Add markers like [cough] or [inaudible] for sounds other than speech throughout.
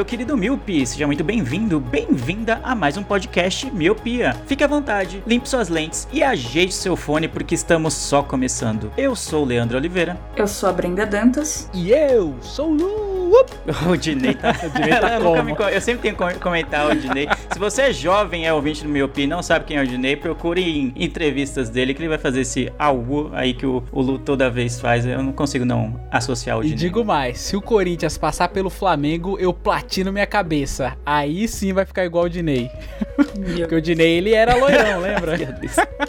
Meu querido Miopi, seja muito bem-vindo, bem-vinda a mais um podcast Miopia. Fique à vontade, limpe suas lentes e ajeite seu fone porque estamos só começando. Eu sou o Leandro Oliveira. Eu sou a Brenda Dantas. E eu sou o Lu. [laughs] O Dinei tá... [laughs] Dinei tá Eu me Eu sempre tenho que comentar o Dinei. Se você é jovem, é ouvinte do Miopia e não sabe quem é o Dinei, procure em entrevistas dele que ele vai fazer esse au aí que o, o Lu toda vez faz. Eu não consigo não associar o E Dinei. digo mais, se o Corinthians passar pelo Flamengo, eu platino minha cabeça. Aí sim vai ficar igual o Dinei. Porque o Dinei, ele era loirão, lembra?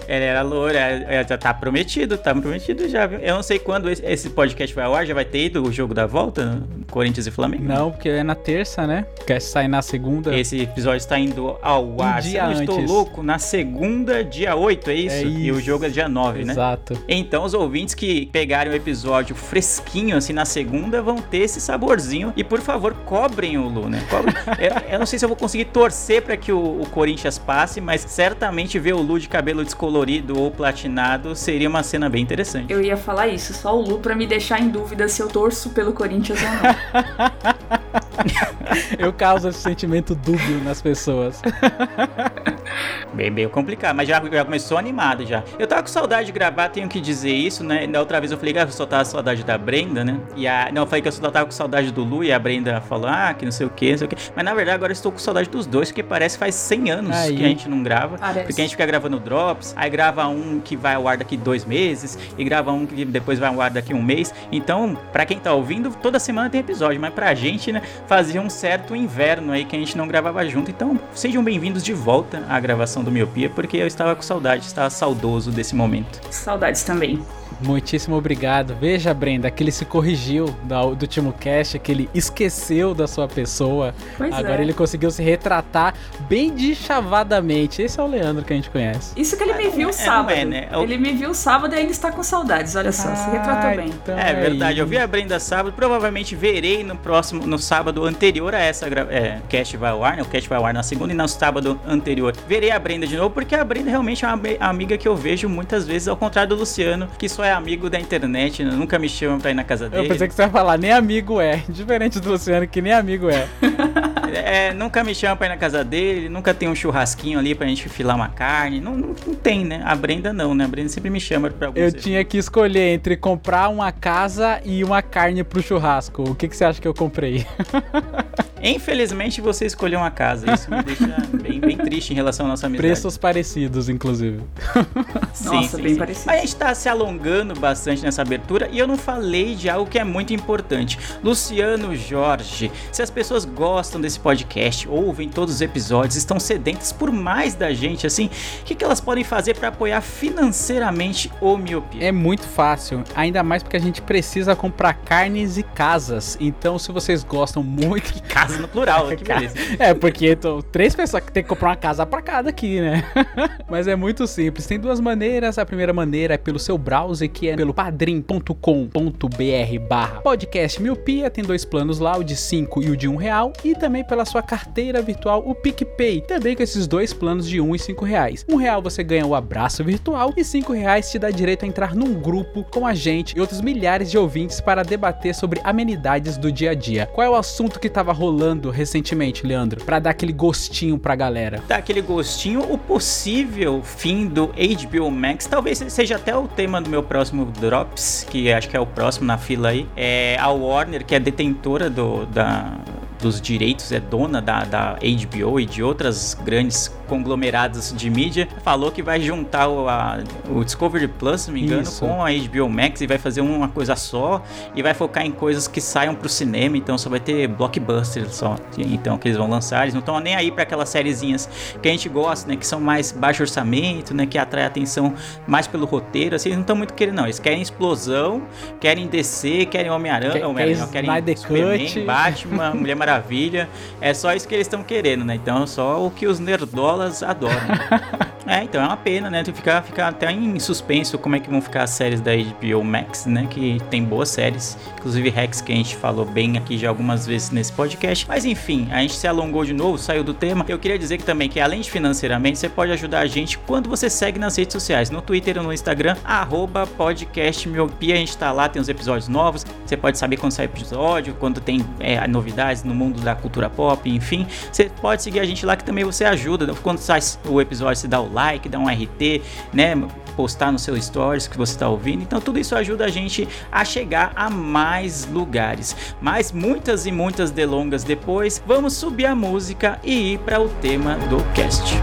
Ele era loura, é, já tá prometido, tá prometido já, viu? Eu não sei quando esse, esse podcast vai ao ar, já vai ter ido o jogo da volta, Corinthians e Flamengo? Não, porque é na terça, né? Quer sair na segunda. Esse episódio está indo ao ar, se dia eu estou louco, na segunda, dia 8, é isso? É E o isso. jogo é dia 9, né? Exato. Então, os ouvintes que pegarem o episódio fresquinho, assim, na segunda, vão ter esse saborzinho. E, por favor, cobrem o Lu, né? Cobrem. eu, [laughs] eu não sei se eu vou conseguir torcer para que o, o Corinthians passe, mas certamente ver o Lu de cabelo descolorido ou platinado seria uma cena bem interessante. Eu ia falar isso, só o Lu pra me deixar em dúvida se eu torço pelo Corinthians ou não. [laughs] [laughs] Eu causo esse sentimento dúbio nas pessoas. [laughs] Bem, bem complicado, mas já, já começou animado já. Eu tava com saudade de gravar, tenho que dizer isso, né? Da outra vez eu falei que eu só tava com saudade da Brenda, né? E a, não, eu falei que eu só tava com saudade do Lu e a Brenda falou, ah, que não sei o que, não sei o que. Mas na verdade agora eu estou com saudade dos dois, porque parece que faz 100 anos Aí. que a gente não grava. Parece. Porque a gente fica gravando drops, aí grava um que vai ao ar daqui dois meses, e grava um que depois vai ao ar daqui um mês. Então, pra quem tá ouvindo, toda semana tem episódio, mas pra gente, né, fazia um certo inverno aí que a gente não gravava junto. Então, sejam bem-vindos de volta à gravação do Miopia, porque eu estava com saudade, estava saudoso desse momento. Saudades também. Muitíssimo obrigado. Veja, Brenda, que ele se corrigiu da- do último cast, que ele esqueceu da sua pessoa. Pois Agora é. ele conseguiu se retratar bem deschavadamente. Esse é o Leandro que a gente conhece. Isso que ele me não viu é- sábado. é, né? É o- Ele me viu sábado e ainda está com saudades. Olha só, se retratou Ah, bem. então É verdade, aí. eu vi a Brenda sábado, provavelmente verei no próximo, no sábado anterior a essa gra- é, cast vai ao ar, né? O cast vai ao ar na segunda e no sábado anterior. Verei a Brenda de novo, porque a Brenda realmente é uma amiga que eu vejo muitas vezes, ao contrário do Luciano, que só é amigo da internet, nunca me chama pra ir na casa Eu dele. pensei que você ia falar, nem amigo é. [laughs] Diferente do Luciano, que nem amigo é. [laughs] É, nunca me chama pra ir na casa dele, nunca tem um churrasquinho ali pra gente filar uma carne. Não, não, não tem, né? A Brenda não, né? A Brenda sempre me chama pra alguns Eu eventos. tinha que escolher entre comprar uma casa e uma carne pro churrasco. O que, que você acha que eu comprei? [laughs] Infelizmente você escolheu uma casa. Isso me deixa bem, bem triste em relação à nossa amizade. Preços parecidos, inclusive. [laughs] Nossa, bem parecido. Mas a gente tá se alongando bastante nessa abertura e eu não falei de algo que é muito importante. Luciano Jorge, se as pessoas gostam desse podcast, ouvem todos os episódios, estão sedentas por mais da gente, assim, o que, que elas podem fazer para apoiar financeiramente o Miopia? É muito fácil, ainda mais porque a gente precisa comprar carnes e casas. Então, se vocês gostam muito. [laughs] Casa no plural, [laughs] que beleza. É, porque tô, três pessoas que tem que comprar uma casa pra cada aqui, né? [laughs] Mas é muito simples. Tem duas maneiras. A primeira maneira é pelo seu browser, que é pelo padrim.com.br barra podcast miopia. Tem dois planos lá, o de 5 e o de 1 um real. E também pela sua carteira virtual, o PicPay. Também com esses dois planos de 1 um e 5 reais. Um real você ganha o abraço virtual e 5 reais te dá direito a entrar num grupo com a gente e outros milhares de ouvintes para debater sobre amenidades do dia a dia. Qual é o assunto que tava rolando recentemente, Leandro? Pra dar aquele gostinho pra galera. Dá aquele gostinho, o possível fim do HBO Max, talvez seja até o tema do meu próximo Drops, que acho que é o próximo na fila aí. É a Warner, que é detentora do, da dos direitos, é dona da, da HBO e de outras grandes conglomerados de mídia, falou que vai juntar o, a, o Discovery Plus, se não me engano, Isso. com a HBO Max e vai fazer uma coisa só e vai focar em coisas que saiam pro cinema, então só vai ter blockbuster só. Então que eles vão lançar, eles não estão nem aí para aquelas sériezinhas que a gente gosta, né, que são mais baixo orçamento, né, que atrai atenção mais pelo roteiro, assim, eles não estão muito querendo não, eles querem explosão, querem DC, querem Homem-Aranha, não, querem Snyder Superman, Cut. Batman, Mulher Maravilha, [laughs] é só isso que eles estão querendo, né? Então só o que os nerdolas adoram. [laughs] É, então é uma pena, né? Ficar ficar até em suspenso como é que vão ficar as séries da HBO Max, né? Que tem boas séries, inclusive Rex, que a gente falou bem aqui já algumas vezes nesse podcast. Mas enfim, a gente se alongou de novo, saiu do tema. Eu queria dizer que também que além de financeiramente, você pode ajudar a gente quando você segue nas redes sociais, no Twitter ou no Instagram, arroba podcast miopia. A gente tá lá, tem os episódios novos. Você pode saber quando sai episódio, quando tem é, novidades no mundo da cultura pop, enfim. Você pode seguir a gente lá que também você ajuda. Quando sai o episódio, você dá o like, dá um RT, né? Postar no seu stories que você está ouvindo. Então tudo isso ajuda a gente a chegar a mais lugares. Mas muitas e muitas delongas depois, vamos subir a música e ir para o tema do cast.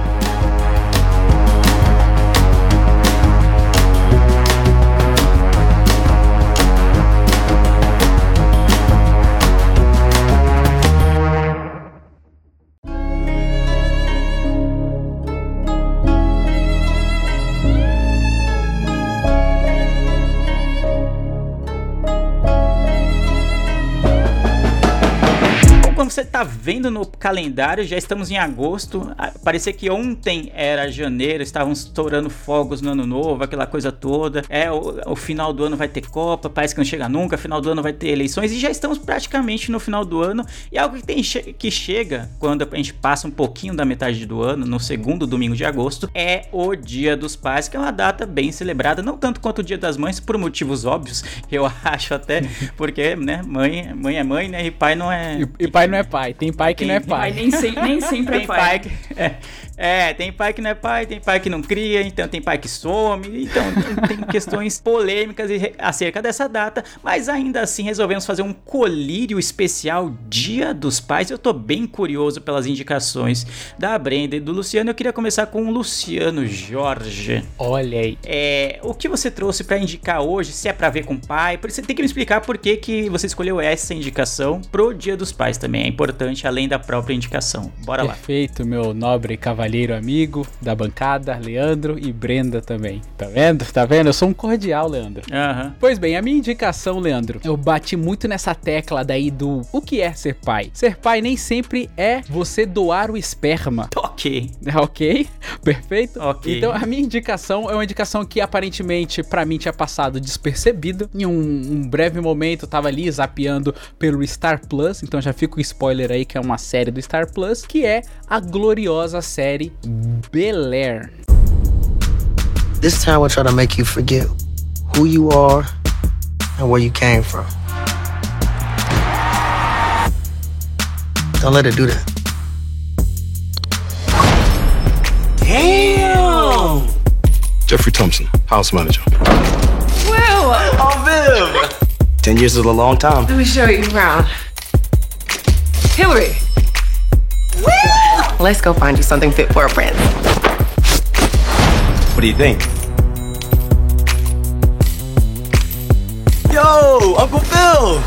Tá vendo no calendário, já estamos em agosto. Parecia que ontem era janeiro, estavam estourando fogos no ano novo, aquela coisa toda. É, o, o final do ano vai ter Copa, parece que não chega nunca. Final do ano vai ter eleições e já estamos praticamente no final do ano. E algo que, tem, que chega quando a gente passa um pouquinho da metade do ano, no segundo domingo de agosto, é o Dia dos Pais, que é uma data bem celebrada, não tanto quanto o Dia das Mães, por motivos óbvios, [laughs] eu acho até, porque, né, mãe, mãe é mãe, né, e pai não é. E, e pai não é pai, tem pai que Tem- não é pai. Mas nem, sem- nem sempre é pai. pai que. É, é, tem pai que não é pai, tem pai que não cria, então tem pai que some, então tem, tem questões [laughs] polêmicas acerca dessa data, mas ainda assim resolvemos fazer um colírio especial Dia dos Pais. Eu tô bem curioso pelas indicações da Brenda e do Luciano. Eu queria começar com o Luciano Jorge. Olha aí. É, o que você trouxe pra indicar hoje, se é pra ver com o pai, você tem que me explicar por que, que você escolheu essa indicação pro Dia dos Pais também. É importante, além da própria indicação. Bora lá. Perfeito, meu nobre cavalheiro amigo da bancada, Leandro e Brenda também. Tá vendo? Tá vendo? Eu sou um cordial, Leandro. Aham. Pois bem, a minha indicação, Leandro, eu bati muito nessa tecla daí do o que é ser pai. Ser pai nem sempre é você doar o esperma. [laughs] Ok. [laughs] Ok? Perfeito? Ok. Então a minha indicação é uma indicação que aparentemente pra mim tinha passado despercebida. Em um, um breve momento eu tava ali zapeando pelo Star Plus, então já fica o spoiler aí que é uma série do Star Plus, que é a gloriosa série Bel Air. This time we'll try to make you forget who you are and where you came from. Don't let it do that. Damn! Jeffrey Thompson, house manager. Will, Oh, Viv! Ten years is a long time. let me show you around. Hillary. Will! Let's go find you something fit for a prince. What do you think? Yo, Uncle Phil!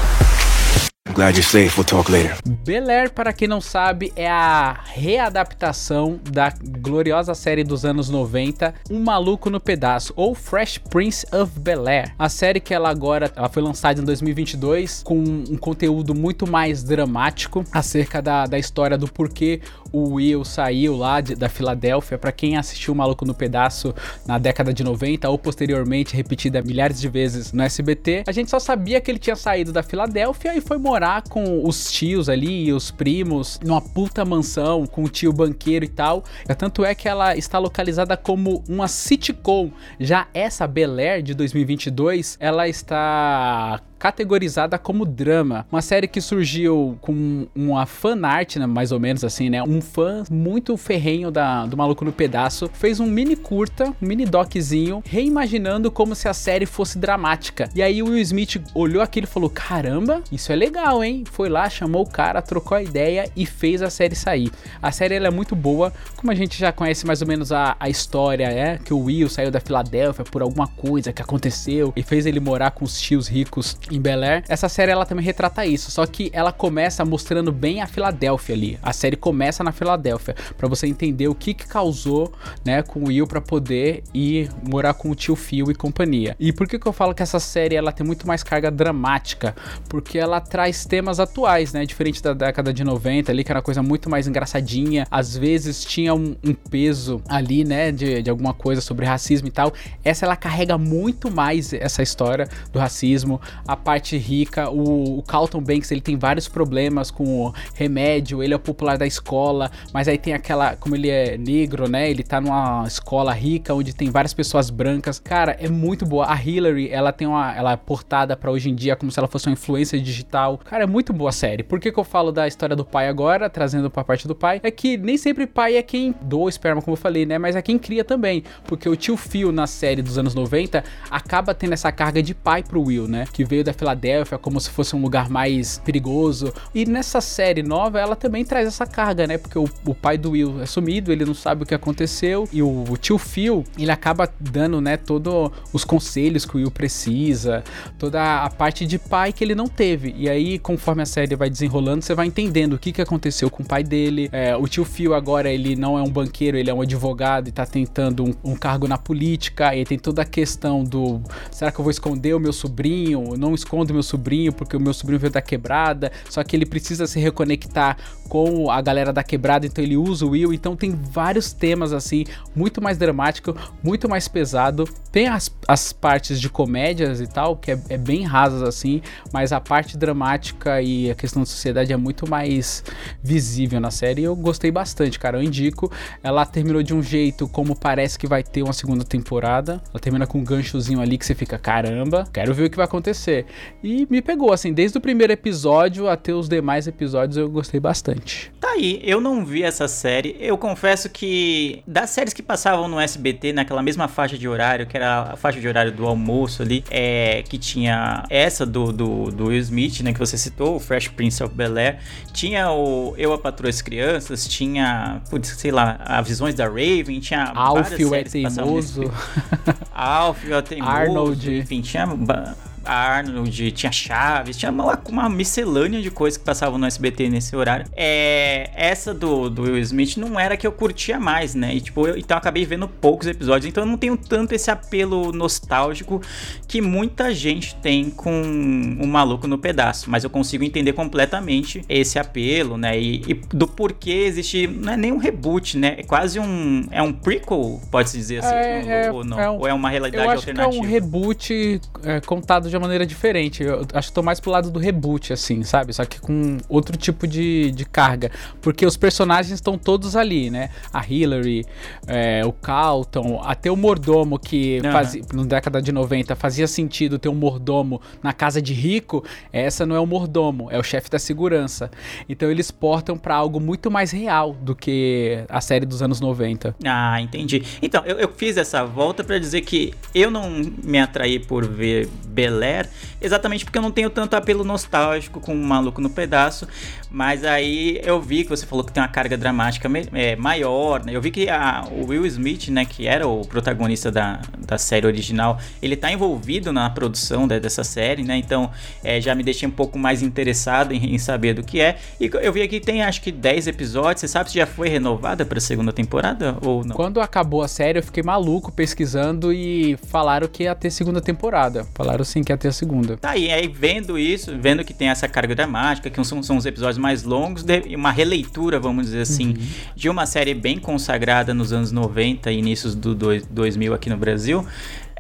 I'm glad you're safe. We'll talk later. Bel Air, para quem não sabe, é a readaptação da gloriosa série dos anos 90, Um Maluco no Pedaço, ou Fresh Prince of Bel Air. A série que ela agora ela foi lançada em 2022 com um conteúdo muito mais dramático acerca da, da história do porquê o Will saiu lá de- da Filadélfia. Para quem assistiu O Maluco no Pedaço na década de 90 ou posteriormente repetida milhares de vezes no SBT, a gente só sabia que ele tinha saído da Filadélfia e foi morar com os tios ali e os primos numa puta mansão com o tio banqueiro e tal. Tanto é que ela está localizada como uma sitcom. Já essa Bel Air de 2022, ela está categorizada como drama. Uma série que surgiu com uma fanart, né, mais ou menos assim, né? Um fã muito ferrenho da, do Maluco no Pedaço fez um mini curta, um mini doczinho, reimaginando como se a série fosse dramática. E aí o Will Smith olhou aquilo e falou: Caramba, isso é legal, hein? Foi lá, chamou o cara, trocou a ideia e fez a série sair. A série ela é muito boa, como a gente já conhece mais ou menos a, a história, é que o Will saiu da Filadélfia por alguma coisa que aconteceu e fez ele morar com os tios ricos em Bel Air. Essa série ela também retrata isso, só que ela começa mostrando bem a Filadélfia ali. A série começa na Filadélfia para você entender o que que causou, né, com o Will para poder ir morar com o tio Phil e companhia. E por que que eu falo que essa série ela tem muito mais carga dramática? Porque ela traz temas atuais, né, diferente da década de 90 ali que era coisa muito mais engraçadinha, às vezes tinha um, um peso ali, né, de, de alguma coisa sobre racismo e tal. Essa ela carrega muito mais essa história do racismo, a parte rica, o, o Carlton Banks ele tem vários problemas com o remédio, ele é o popular da escola, mas aí tem aquela, como ele é negro, né? Ele tá numa escola rica onde tem várias pessoas brancas. Cara, é muito boa. A Hillary, ela tem uma, ela é portada para hoje em dia como se ela fosse uma influência digital. Cara, é muito boa a série. Por que, que eu falo da história do pai agora, trazendo pra parte do pai? É que nem sempre pai é quem doa esperma, como eu falei, né? Mas é quem cria também. Porque o tio Phil na série dos anos 90 acaba tendo essa carga de pai pro Will, né? Que veio da Filadélfia como se fosse um lugar mais perigoso. E nessa série nova, ela também traz essa carga, né? Porque o, o pai do Will é sumido, ele não sabe o que aconteceu. E o, o tio Phil, ele acaba dando, né, todos os conselhos que o Will precisa, toda a parte de pai que ele não teve. E aí, conforme a série vai desenrolando, você vai entendendo o que, que aconteceu com o pai dele. É, o tio Phil agora, ele não é um banqueiro, ele é um advogado e tá tentando um, um cargo na política. E tem toda a questão do será que eu vou esconder o meu sobrinho? Não escondo meu sobrinho porque o meu sobrinho veio da quebrada. Só que ele precisa se reconectar com a galera da quebrada, então ele usa o Will. Então tem vários temas assim, muito mais dramático, muito mais pesado. Tem as, as partes de comédias e tal, que é, é bem rasas assim, mas a parte dramática e a questão da sociedade é muito mais visível na série. E eu gostei bastante, cara. Eu indico. Ela terminou de um jeito como parece que vai ter uma segunda temporada. Ela termina com um ganchozinho ali que você fica, caramba, quero ver o que vai acontecer. E me pegou, assim, desde o primeiro episódio até os demais episódios eu gostei bastante. Tá aí, eu não vi essa série. Eu confesso que das séries que passavam no SBT, naquela mesma faixa de horário, que era a faixa de horário do almoço ali, é que tinha essa do, do, do Will Smith, né, que você citou, o Fresh Prince of Bel-Air, tinha o Eu, a Patroa as Crianças, tinha, putz, sei lá, as Visões da Raven, tinha Alfio é teimoso. [laughs] Alfio é teimoso. Arnold. Enfim, tinha Arnold, tinha Chaves, tinha uma, uma, miscelânea de coisas que passavam no SBT nesse horário. É, essa do, do Will Smith não era que eu curtia mais, né? E, tipo, eu, então eu acabei vendo poucos episódios, então eu não tenho tanto esse apelo nostálgico que muita gente tem com o um Maluco no Pedaço, mas eu consigo entender completamente esse apelo, né? E, e, do porquê existe, não é nem um reboot, né? É quase um, é um prequel, pode-se dizer assim, é, ou, ou não? É um, ou é uma realidade eu acho alternativa? Que é um reboot é, contado de uma maneira diferente. Eu acho que tô mais pro lado do reboot, assim, sabe? Só que com outro tipo de, de carga. Porque os personagens estão todos ali, né? A Hillary, é, o Calton, até o mordomo que uhum. fazia, na década de 90 fazia sentido ter um mordomo na casa de rico. Essa não é o mordomo, é o chefe da segurança. Então eles portam para algo muito mais real do que a série dos anos 90. Ah, entendi. Então, eu, eu fiz essa volta para dizer que eu não me atraí por ver Bel Air, exatamente porque eu não tenho tanto apelo nostálgico com o Maluco no Pedaço, mas aí eu vi que você falou que tem uma carga dramática é, maior, né? Eu vi que a, o Will Smith, né, que era o protagonista da, da série original, ele tá envolvido na produção dessa série, né? Então é, já me deixei um pouco mais interessado em, em, saber do que é. E eu vi aqui que tem acho que 10 episódios. Você sabe se já foi renovada pra segunda temporada ou não? Quando acabou a série, eu fiquei maluco pesquisando e falaram que ia ter segunda temporada. Falaram sim que ia ter a segunda. Tá aí, aí vendo isso, vendo que tem essa carga dramática, que são, são os episódios mais longos, uma releitura, vamos dizer assim, uhum. de uma série bem consagrada nos anos 90 e inícios do 2000 aqui no Brasil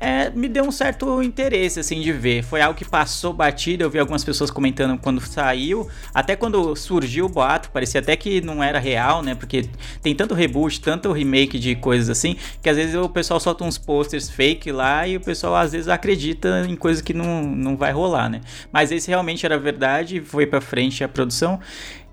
é, me deu um certo interesse, assim, de ver. Foi algo que passou batido, eu vi algumas pessoas comentando quando saiu, até quando surgiu o boato, parecia até que não era real, né? Porque tem tanto reboot, tanto remake de coisas assim, que às vezes o pessoal solta uns posters fake lá e o pessoal às vezes acredita em coisas que não, não vai rolar, né? Mas esse realmente era verdade, foi pra frente a produção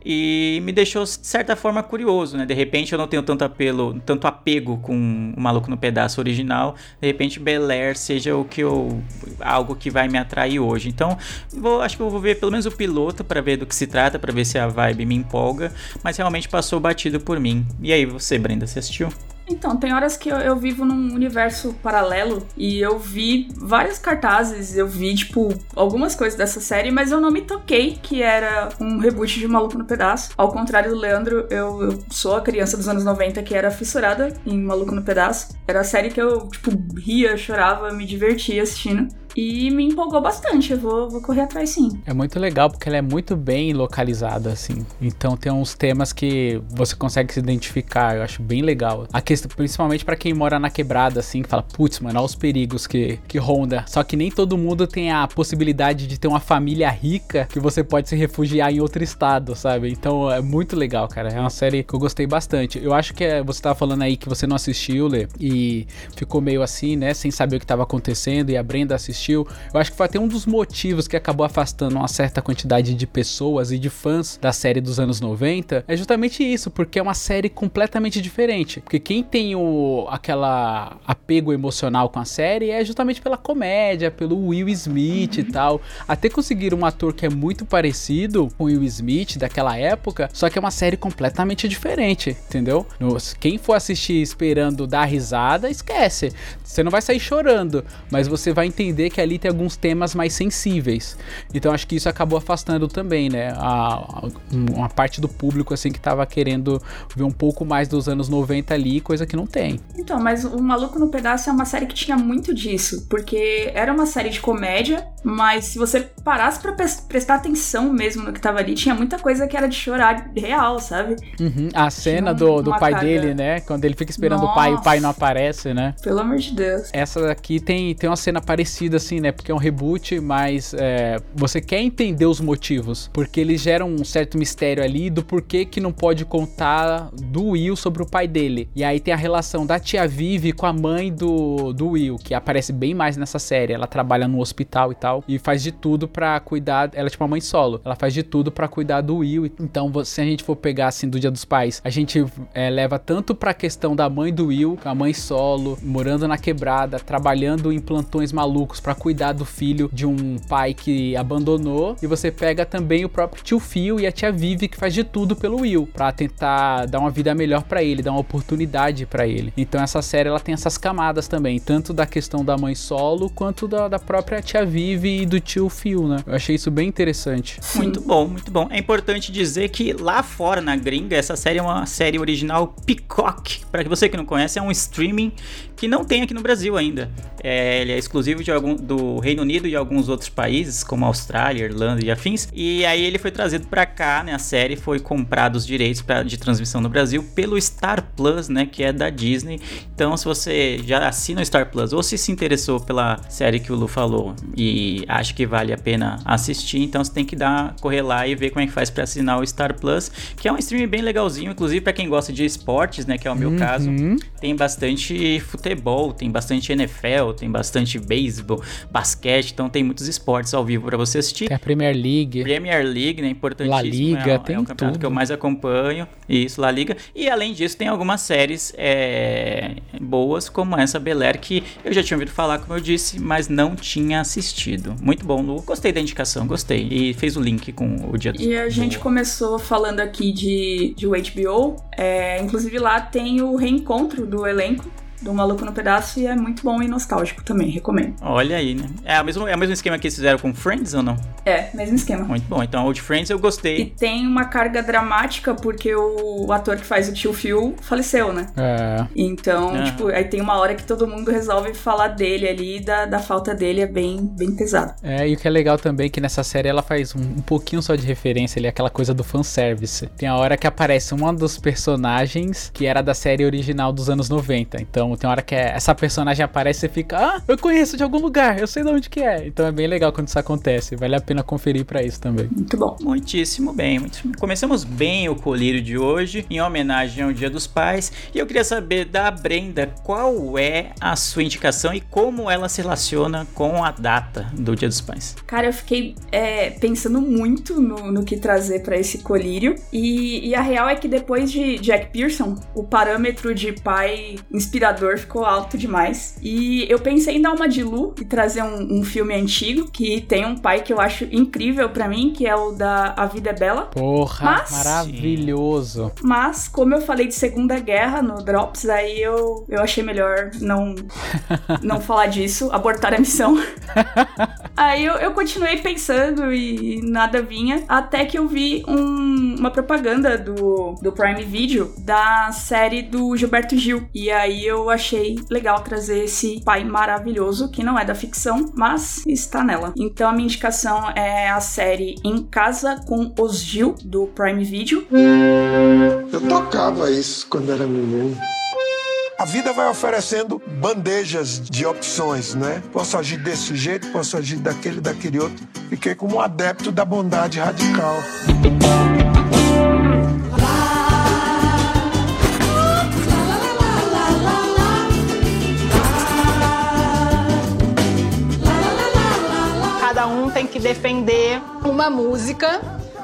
e me deixou de certa forma curioso, né? De repente eu não tenho tanto apelo, tanto apego com o Maluco no Pedaço original, de repente Bel Air seja o que eu algo que vai me atrair hoje. Então, vou, acho que eu vou ver pelo menos o piloto para ver do que se trata, para ver se a vibe me empolga, mas realmente passou batido por mim. E aí, você, Brenda, você assistiu? Então, tem horas que eu, eu, vivo num universo paralelo e eu vi vários cartazes, eu vi, tipo, algumas coisas dessa série, mas eu não me toquei que era um reboot de Maluco no Pedaço. Ao contrário do Leandro, eu, eu sou a criança dos anos 90 que era fissurada em Maluco no Pedaço. Era a série que eu, tipo, ria, chorava, me divertia assistindo. E me empolgou bastante, eu vou, vou correr atrás sim. É muito legal porque ela é muito bem localizada, assim. Então tem uns temas que você consegue se identificar, eu acho bem legal. A questão, principalmente para quem mora na quebrada, assim, que fala, putz, mano, olha os perigos que, que ronda. Só que nem todo mundo tem a possibilidade de ter uma família rica que você pode se refugiar em outro estado, sabe? Então é muito legal, cara. É uma série que eu gostei bastante. Eu acho que é, você tava falando aí que você não assistiu, Lê, e ficou meio assim, né, sem saber o que tava acontecendo, e a Brenda assistiu Eu acho que foi até um dos motivos que acabou afastando uma certa quantidade de pessoas e de fãs da série dos anos 90. É justamente isso, porque é uma série completamente diferente. Porque quem tem o aquela apego emocional com a série é justamente pela comédia, pelo Will Smith e tal. Até conseguir um ator que é muito parecido com o Will Smith daquela época, só que é uma série completamente diferente, entendeu? Quem for assistir esperando dar risada, esquece. Você não vai sair chorando, mas você vai entender que ali tem alguns temas mais sensíveis. Então acho que isso acabou afastando também, né? A, a uma parte do público assim que tava querendo ver um pouco mais dos anos 90 ali, coisa que não tem. Então, mas o Maluco no Pedaço é uma série que tinha muito disso, porque era uma série de comédia, mas se você parasse para prestar atenção mesmo no que tava ali, tinha muita coisa que era de chorar real, sabe? Uhum. A cena do, do pai dele, né? Quando ele fica esperando Nossa. o pai e o pai não aparece, né? Pelo amor de Deus. Essa daqui tem, tem uma cena parecida, assim, né? Porque é um reboot, mas é, você quer entender os motivos. Porque eles geram um certo mistério ali do porquê que não pode contar do Will sobre o pai dele. E aí tem a relação da tia Vivi com a mãe do, do Will, que aparece bem mais nessa série. Ela trabalha no hospital e tal. E faz de tudo para cuidar. Ela é tipo uma mãe solo. Ela faz de tudo para cuidar do Will. Então, se a gente for pegar assim do Dia dos Pais, a gente é, leva tanto pra questão da mãe do Will, a mãe solo, morando na quebrada, trabalhando em plantões malucos para cuidar do filho de um pai que abandonou. E você pega também o próprio tio Phil e a tia Vivi que faz de tudo pelo Will para tentar dar uma vida melhor para ele, dar uma oportunidade para ele. Então essa série ela tem essas camadas também, tanto da questão da mãe solo quanto da, da própria tia Vivi e do tio Phil, né? Eu achei isso bem interessante. Muito bom, muito bom. É importante dizer que lá fora na gringa essa série é uma série original Peacock. Para você que não conhece, é um streaming que não tem aqui no Brasil ainda. É, ele é exclusivo de algum, do Reino Unido e alguns outros países, como Austrália, Irlanda e afins. E aí ele foi trazido para cá, né? A série foi comprada os direitos pra, de transmissão no Brasil pelo Star Plus, né? Que é da Disney. Então, se você já assina o Star Plus ou se se interessou pela série que o Lu falou e acha que vale a pena assistir, então você tem que dar correr lá e ver como é que faz para assinar o Star Plus, que é um stream bem legalzinho, inclusive para quem gosta de esportes, né? Que é o meu uhum. caso. Tem bastante futebol futebol, tem bastante NFL, tem bastante beisebol, basquete, então tem muitos esportes ao vivo para você assistir. Tem a Premier League. Premier League, né? Importantíssimo. La Liga, é, tem é o campeonato tudo. que eu mais acompanho. Isso, La Liga. E além disso, tem algumas séries é, boas, como essa Bel Air, que eu já tinha ouvido falar, como eu disse, mas não tinha assistido. Muito bom, Lu. Gostei da indicação, gostei. E fez o link com o dia do E a gente começou falando aqui de, de HBO. É, inclusive lá tem o reencontro do elenco do Maluco no Pedaço e é muito bom e nostálgico também, recomendo. Olha aí, né? É o mesmo, é o mesmo esquema que eles fizeram com Friends ou não? É, mesmo esquema. Muito bom. Então, Old Friends eu gostei. E tem uma carga dramática porque o, o ator que faz o tio Phil faleceu, né? É. Então, é. tipo, aí tem uma hora que todo mundo resolve falar dele ali, da, da falta dele é bem, bem pesado. É, e o que é legal também é que nessa série ela faz um, um pouquinho só de referência ali, aquela coisa do fanservice. Tem a hora que aparece um dos personagens que era da série original dos anos 90. Então, Então tem hora que é- essa personagem aparece e fica, ah, eu conheço de algum lugar, eu sei de onde que é. Então é bem legal quando isso acontece. Vale a pena conferir pra isso também. Muito bom. Muitíssimo bem. muito- Começamos bem o colírio de hoje, em homenagem ao Dia dos Pais. E eu queria saber da Brenda qual é a sua indicação e como ela se relaciona com a data do Dia dos Pais. Cara, eu fiquei é, pensando muito no, no que trazer pra esse colírio. E, e a real é que depois de Jack Pearson, o parâmetro de pai inspirador ficou alto demais. E eu pensei em dar uma de Lu e trazer um, um filme antigo que tem um pai que eu acho incrível pra mim, que é o da A Vida é Bela. Porra, Mas- maravilhoso. Mas, como eu falei de Segunda Guerra no Drops, aí eu, eu achei melhor não, [laughs] não falar disso, abortar a missão. [laughs] aí eu, eu continuei pensando e nada vinha, até que eu vi um- uma propaganda do, do Prime Video da série do Gilberto Gil. E aí eu achei legal trazer esse pai maravilhoso, que não é da ficção, mas está nela. Então a minha indicação é a série Em Casa com os Gil, do Prime Video. Eu tocava isso quando era menino. A vida vai oferecendo bandejas de opções, né? Posso agir desse jeito, posso agir daquele, daquele outro. Fiquei como um adepto da bondade radical. Cada um tem que defender uma música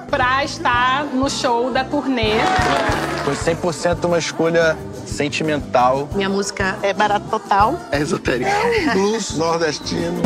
pra estar no show da turnê. Foi 100% uma escolha sentimental. Minha música é barato total. É esotérica. Blues nordestino.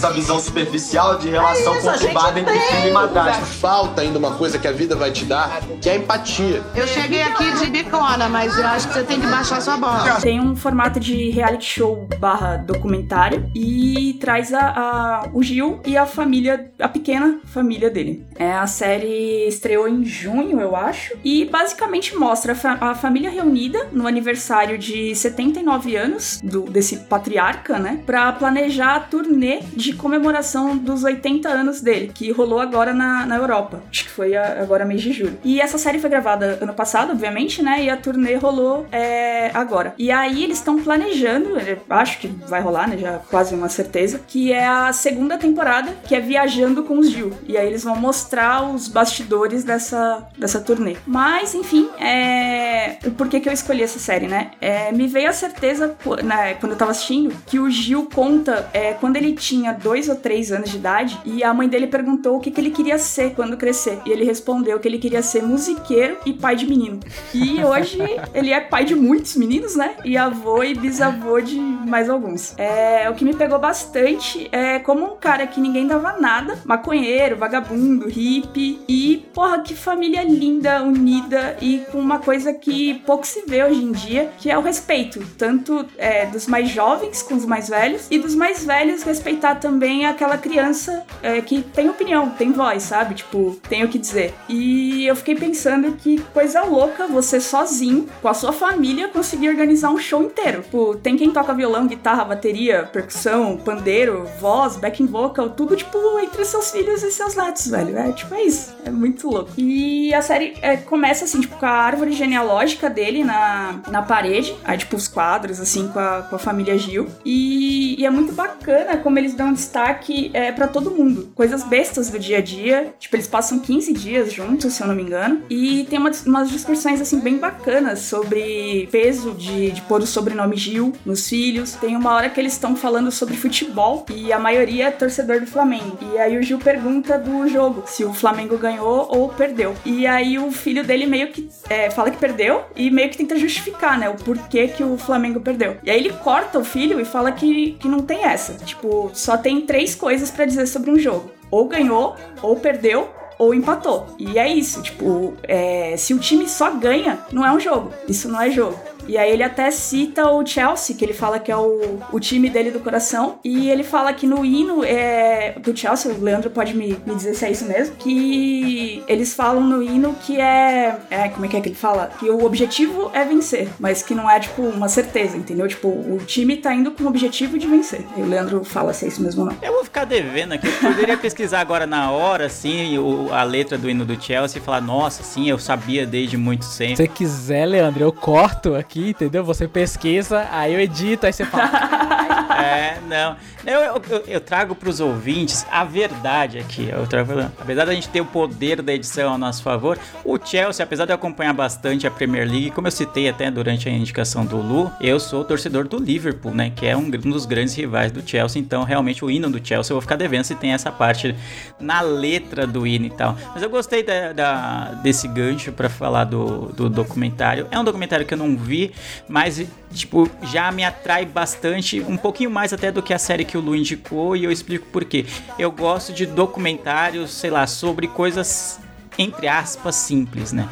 Essa visão superficial de relação É isso, conturbada entre filho e madrasta. Falta ainda uma coisa que a vida vai te dar, que é a empatia. Eu cheguei aqui de bicona, mas eu acho que você tem que baixar sua bola. Tem um formato de reality show barra documentário e traz a, a- o Gil e a família, a pequena família dele. É, a série estreou em junho, eu acho, e basicamente mostra a, fa- a família reunida no aniversário de 79 anos do, desse patriarca, né? Pra planejar a turnê de comemoração dos 80 anos dele, que rolou agora na, na Europa. Acho que foi a- agora mês de julho. E essa série foi gravada ano passado, obviamente, né? E a turnê rolou é, agora. E aí eles estão planejando, acho que vai rolar, né? Já quase uma certeza, que é a segunda temporada, que é Viajando com os Gil. E aí eles vão mostrar os bastidores dessa, dessa turnê. Mas, enfim, é... por que, que eu escolhi essa série, né? É, me veio a certeza, né, quando eu tava assistindo, que o Gil conta é, quando ele tinha dois ou três anos de idade e a mãe dele perguntou o que, que ele queria ser quando crescer. E ele respondeu que ele queria ser musiqueiro e pai de menino. E hoje [laughs] ele é pai de muitos meninos, né? E avô e bisavô de mais alguns. É, o que me pegou bastante é como um cara que ninguém dava nada, maconheiro, vagabundo, hippie, e porra, que família linda, unida e com uma coisa que pouco se vê hoje em dia, que é o respeito, tanto é, dos mais jovens com os mais velhos e dos mais velhos respeitar também aquela criança é, que tem opinião, tem voz, sabe? Tipo, tem o que dizer. E eu fiquei pensando que coisa louca você sozinho, com a sua família, conseguir organizar um show inteiro. Tipo, tem quem toca violão, guitarra, bateria, percussão, pandeiro, voz, backing vocal, tudo, tipo, entre seus filhos e seus netos, velho. É, tipo, é isso. É muito louco. E a série é, começa, assim, tipo, com a árvore genealógica dele na, na parede. Aí, tipo, os quadros, assim, com a, com a família Gil. E, e é muito bacana como eles dão destaque é, para todo mundo. Coisas bestas do dia a dia. Tipo, eles passam 15 dias juntos, se eu não me engano. E tem umas, umas discussões, assim, bem bacanas sobre peso de, de pôr o sobrenome Gil nos filhos. Tem uma hora que eles estão falando sobre futebol e a maioria é torcedor do Flamengo. E aí o Gil pergunta do jogo, se o Flamengo ganhou ou perdeu. E aí o filho dele meio que é, fala que perdeu e meio que tenta justificar, né, o porquê que o Flamengo perdeu. E aí ele corta o filho e fala que, que não tem essa. Tipo, só tem três coisas pra dizer sobre um jogo. Ou ganhou, ou perdeu, ou empatou. E é isso, tipo, é, se o time só ganha, não é um jogo. Isso não é jogo. E aí ele até cita o Chelsea, que ele fala que é o, o time dele do coração. E ele fala que no hino é, do Chelsea, o Leandro pode me, me dizer se é isso mesmo, que eles falam no hino que é, é. Como é que é que ele fala? Que o objetivo é vencer, mas que não é, tipo, uma certeza, entendeu? Tipo, o time tá indo com o objetivo de vencer. E o Leandro fala se é isso mesmo ou não. Eu vou ficar devendo aqui. Eu poderia pesquisar agora na hora, assim, o, a letra do hino do Chelsea e falar, nossa, sim, eu sabia desde muito sempre. Se você quiser, Leandro, eu corto aqui, entendeu? Você pesquisa, aí eu edito, aí você fala. [laughs] é, não. Eu, eu, eu trago pros ouvintes a verdade aqui. Eu trago, apesar da gente ter o poder da edição a nosso favor, o Chelsea, apesar de eu acompanhar bastante a Premier League, como eu citei até durante a indicação do Lu, eu sou torcedor do Liverpool, né? Que é um, um dos grandes rivais do Chelsea. Então, realmente, o hino do Chelsea eu vou ficar devendo se tem essa parte na letra do hino e tal. Mas eu gostei da, da desse gancho para falar do, do documentário. É um documentário que eu não vi, mas, tipo, já me atrai bastante, um pouquinho mais até do que a série que o Lu indicou, e eu explico por quê. Eu gosto de documentários, sei lá, sobre coisas entre aspas, simples, né?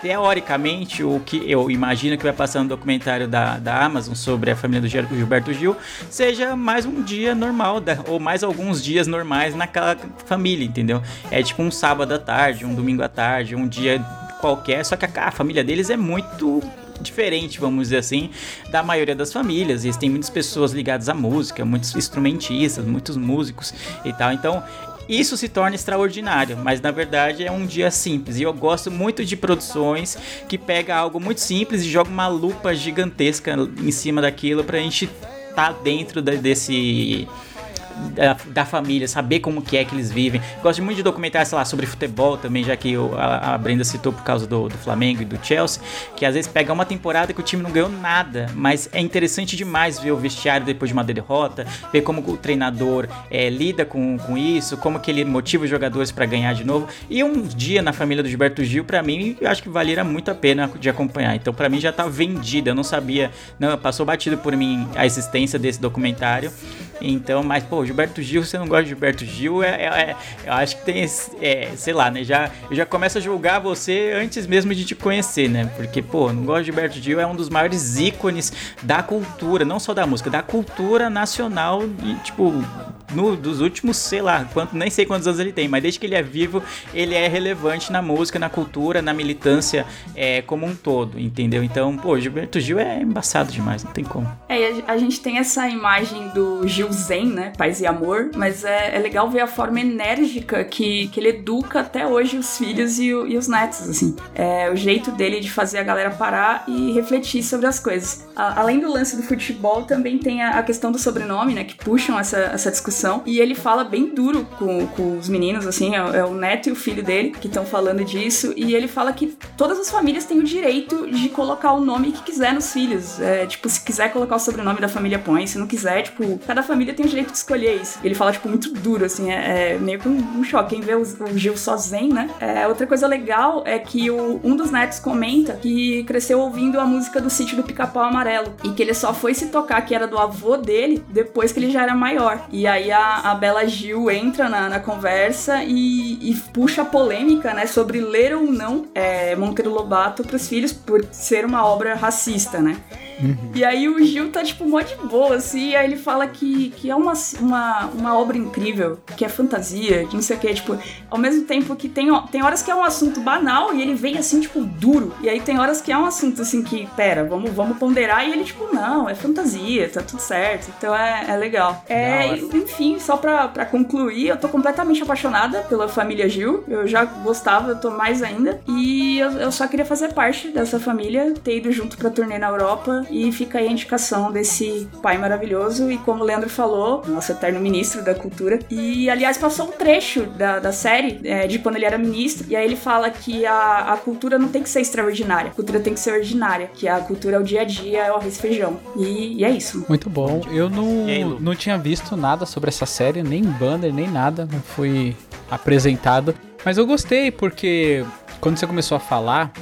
Teoricamente, o que eu imagino que vai passar no documentário da, da Amazon sobre a família do Gilberto Gil seja mais um dia normal, da, ou mais alguns dias normais naquela família, entendeu? É tipo um sábado à tarde, um domingo à tarde, um dia qualquer, só que a, a família deles é muito diferente, vamos dizer assim, da maioria das famílias. Eles têm muitas pessoas ligadas à música, muitos instrumentistas, muitos músicos e tal. Então, isso se torna extraordinário, mas na verdade é um dia simples. E eu gosto muito de produções que pega algo muito simples e joga uma lupa gigantesca em cima daquilo pra gente estar tá dentro desse da, da, família, saber como que é que eles vivem. Gosto muito de documentários, sei lá, sobre futebol também, já que eu, a, a, Brenda citou por causa do, do, Flamengo e do Chelsea, que às vezes pega uma temporada que o time não ganhou nada, mas é interessante demais ver o vestiário depois de uma derrota, ver como o treinador é, lida com, com isso, como que ele motiva os jogadores para ganhar de novo. E um dia na família do Gilberto Gil, para mim, eu acho que valeria muito a pena de acompanhar. Então, para mim já tá vendida, eu não sabia, não, passou batido por mim a existência desse documentário. Então, mas, pô, Gilberto Gil, você não gosta de Gilberto Gil, é, é, é eu acho que tem, é, sei lá, né? Já, eu já começo a julgar você antes mesmo de te conhecer, né? Porque, pô, não gosto de Gilberto Gil, é um dos maiores ícones da cultura, não só da música, da cultura nacional e, tipo, no, dos últimos, sei lá, quanto, nem sei quantos anos ele tem, mas desde que ele é vivo, ele é relevante na música, na cultura, na militância é, como um todo, entendeu? Então, pô, Gilberto Gil é embaçado demais, não tem como. É, a, gente tem essa imagem do Gil Zen, né? Paz e amor, mas é, é legal ver a forma enérgica que, que ele educa até hoje os filhos e, o, e os netos, assim. É o jeito dele de fazer a galera parar e refletir sobre as coisas. A, além do lance do futebol, também tem a, a questão do sobrenome, né? Que puxam essa, essa discussão E ele fala bem duro com, com os meninos, assim, é, é o neto e o filho dele que estão falando disso. E ele fala que todas as famílias têm o direito de colocar o nome que quiser nos filhos. É, tipo, se quiser colocar o sobrenome da família, põe. Se não quiser, tipo, cada família tem o direito de escolher isso. Ele fala, tipo, muito duro, assim, é, é meio que um, um, choque. Quem vê o, o Gil sozinho, né? É, outra coisa legal é que o, um dos netos comenta que cresceu ouvindo a música do sítio do Pica-Pau Amarelo e que ele só foi se tocar que era do avô dele depois que ele já era maior. E aí a, a Bela Gil entra na, na conversa e, e, puxa a polêmica, né, sobre ler ou não é, Monteiro Lobato pros filhos por ser uma obra racista, né? Uhum. E aí o Gil tá, tipo, mó de boa, assim, e aí ele fala que, que é uma, uma, uma obra incrível, que é fantasia, que não sei o que, tipo, ao mesmo tempo que tem, tem horas que é um assunto banal e ele vem, assim, tipo, duro, e aí tem horas que é um assunto, assim, que, pera, vamos, vamos ponderar, e ele, tipo, não, é fantasia, tá tudo certo, então é, é legal. É, enfim, só pra, pra concluir, eu tô completamente apaixonada pela família Gil, eu já gostava, eu tô mais ainda, e eu, eu só queria fazer parte dessa família, ter ido junto pra turnê na Europa, e fica aí a indicação desse pai maravilhoso. E como o Leandro falou, nosso eterno ministro da cultura. E aliás, passou um trecho da, da série é, de quando ele era ministro. E aí ele fala que a, a cultura não tem que ser extraordinária, a cultura tem que ser ordinária. Que a cultura é o dia a dia, é o arroz e feijão. E, e é isso. Muito bom. Eu não, não tinha visto nada sobre essa série, nem banner, nem nada. Não fui apresentado. Mas eu gostei porque quando você começou a falar,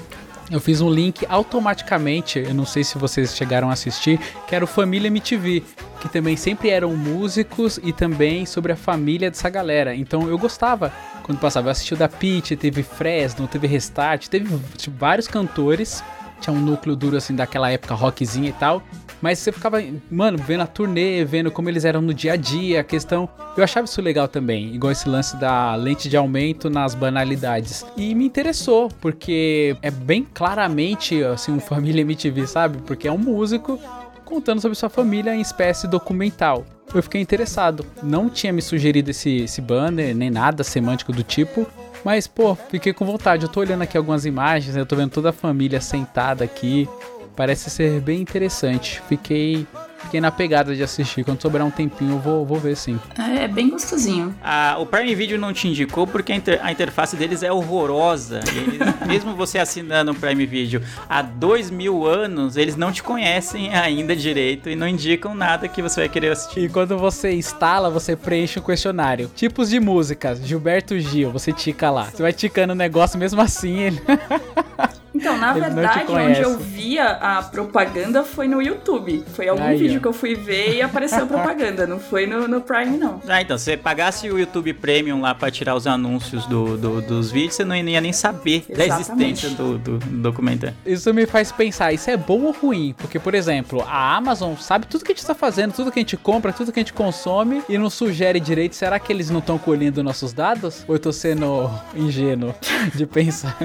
eu fiz um link automaticamente, eu não sei se vocês chegaram a assistir, que era o Família MTV, que também sempre eram músicos e também sobre a família dessa galera. Então eu gostava quando passava. Eu assisti o da Peach, teve Fresno, teve Restart, teve tipo, vários cantores Tinha um núcleo duro assim daquela época rockzinha e tal. Mas você ficava, mano, vendo a turnê, vendo como eles eram no dia a dia, a questão. Eu achava isso legal também, igual esse lance da lente de aumento nas banalidades. E me interessou, porque é bem claramente, assim, um família MTV, sabe? Porque é um músico contando sobre sua família em espécie documental. Eu fiquei interessado. Não tinha me sugerido esse, esse banner, nem nada semântico do tipo. Mas, pô, fiquei com vontade. Eu tô olhando aqui algumas imagens, né? eu tô vendo toda a família sentada aqui. Parece ser bem interessante. Fiquei fiquei na pegada de assistir. Quando sobrar um tempinho, eu vou, vou ver sim. É, é bem gostosinho. Ah, o Prime Video não te indicou porque a, inter a interface deles é horrorosa. Eles, [laughs] mesmo você assinando o Prime Video há dois mil anos, eles não te conhecem ainda direito e não indicam nada que você vai querer assistir. E quando você instala, você preenche o um questionário. Tipos de músicas, Gilberto Gil, você tica lá. Você vai ticando o negócio mesmo assim. Ele... [laughs] Então, na Ele verdade, onde eu via a propaganda foi no YouTube. Foi algum Aí, vídeo ó. que eu fui ver e apareceu a [laughs] propaganda. Não foi no, no Prime, não. Ah, então, se você pagasse o YouTube Premium lá pra tirar os anúncios do, do- dos vídeos, você não ia nem saber da Exatamente. existência do, do documentário. Isso me faz pensar, isso é bom ou ruim? Porque, por exemplo, a Amazon sabe tudo que a gente tá fazendo, tudo que a gente compra, tudo que a gente consome e não sugere direito. Será que eles não estão colhendo nossos dados? Ou eu tô sendo ingênuo [laughs] de pensar?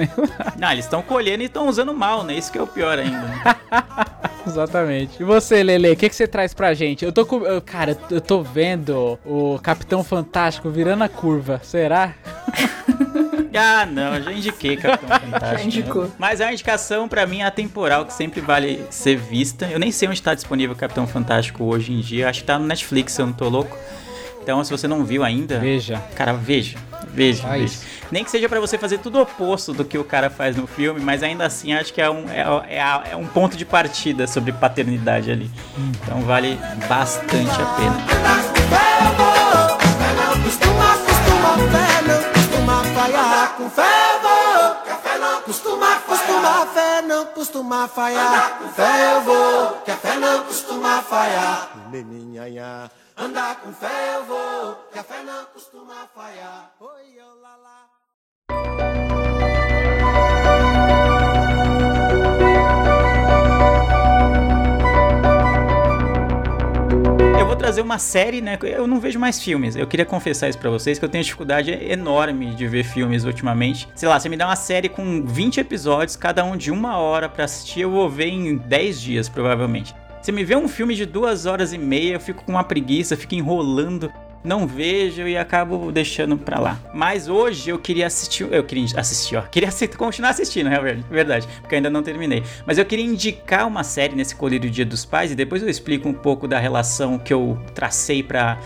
Não, eles estão colhendo e estão usando mal, né? Isso que é o pior ainda. né? [laughs] Exatamente. E você, Lele, o que, que você traz pra gente? Eu tô com. eu- Cara, eu tô vendo o Capitão Fantástico virando a curva. Será? [laughs] Ah, não, já indiquei Capitão Fantástico. Já indicou. né? Mas a indicação pra mim é atemporal, que sempre vale ser vista. Eu nem sei onde tá disponível Capitão Fantástico hoje em dia. Acho que tá no Netflix, se eu não tô louco. Então, se você não viu ainda, Veja. cara, veja. Veja, Faz. veja. Nem que seja pra você fazer tudo o oposto do que o cara faz no filme, mas ainda assim acho que é um, é, é é um ponto de partida sobre paternidade ali. Então vale bastante a pena. Costuma, costuma, fé não costuma falhar com fervor. Café não costuma, costuma, fé não costuma falhar com fé eu vou. Que a fé não costuma falhar. Andar com fé eu vou. Que a fé não costuma falhar. Oi, eu lá lá. Eu vou trazer uma série, né? Eu não vejo mais filmes. Eu queria confessar isso pra vocês que eu tenho dificuldade enorme de ver filmes ultimamente. Sei lá, você me dá uma série com 20 episódios, cada um de uma hora pra assistir, eu vou ver em 10 dias, provavelmente. Você me vê um filme de duas horas e meia, eu fico com uma preguiça, fico enrolando, não vejo e acabo deixando pra lá. Mas hoje eu queria assistir. Eu queria assistir, ó. Queria assistir, continuar assistindo, é verdade, porque ainda não terminei. Mas eu queria indicar uma série nesse colírio Dia dos Pais e depois eu explico um pouco da relação que eu tracei pra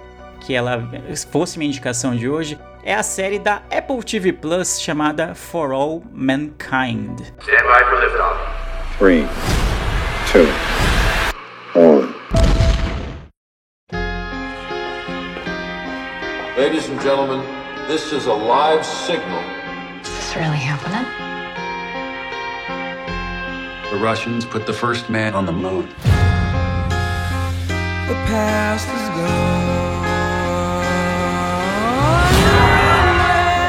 que ela fosse minha indicação de hoje. É a série da Apple TV Plus chamada For All Mankind. Stand by for liftoff. 3, 2, Ladies and gentlemen, this is a live signal. Is this really happening? The Russians put the first man on the moon. The past is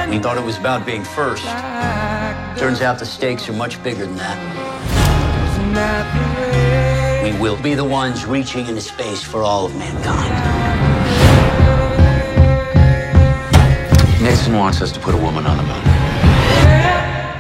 gone. We thought it was about being first. Turns out the stakes are much bigger than that. We will be the ones reaching into space for all of mankind. Nixon wants us to put a woman on the moon.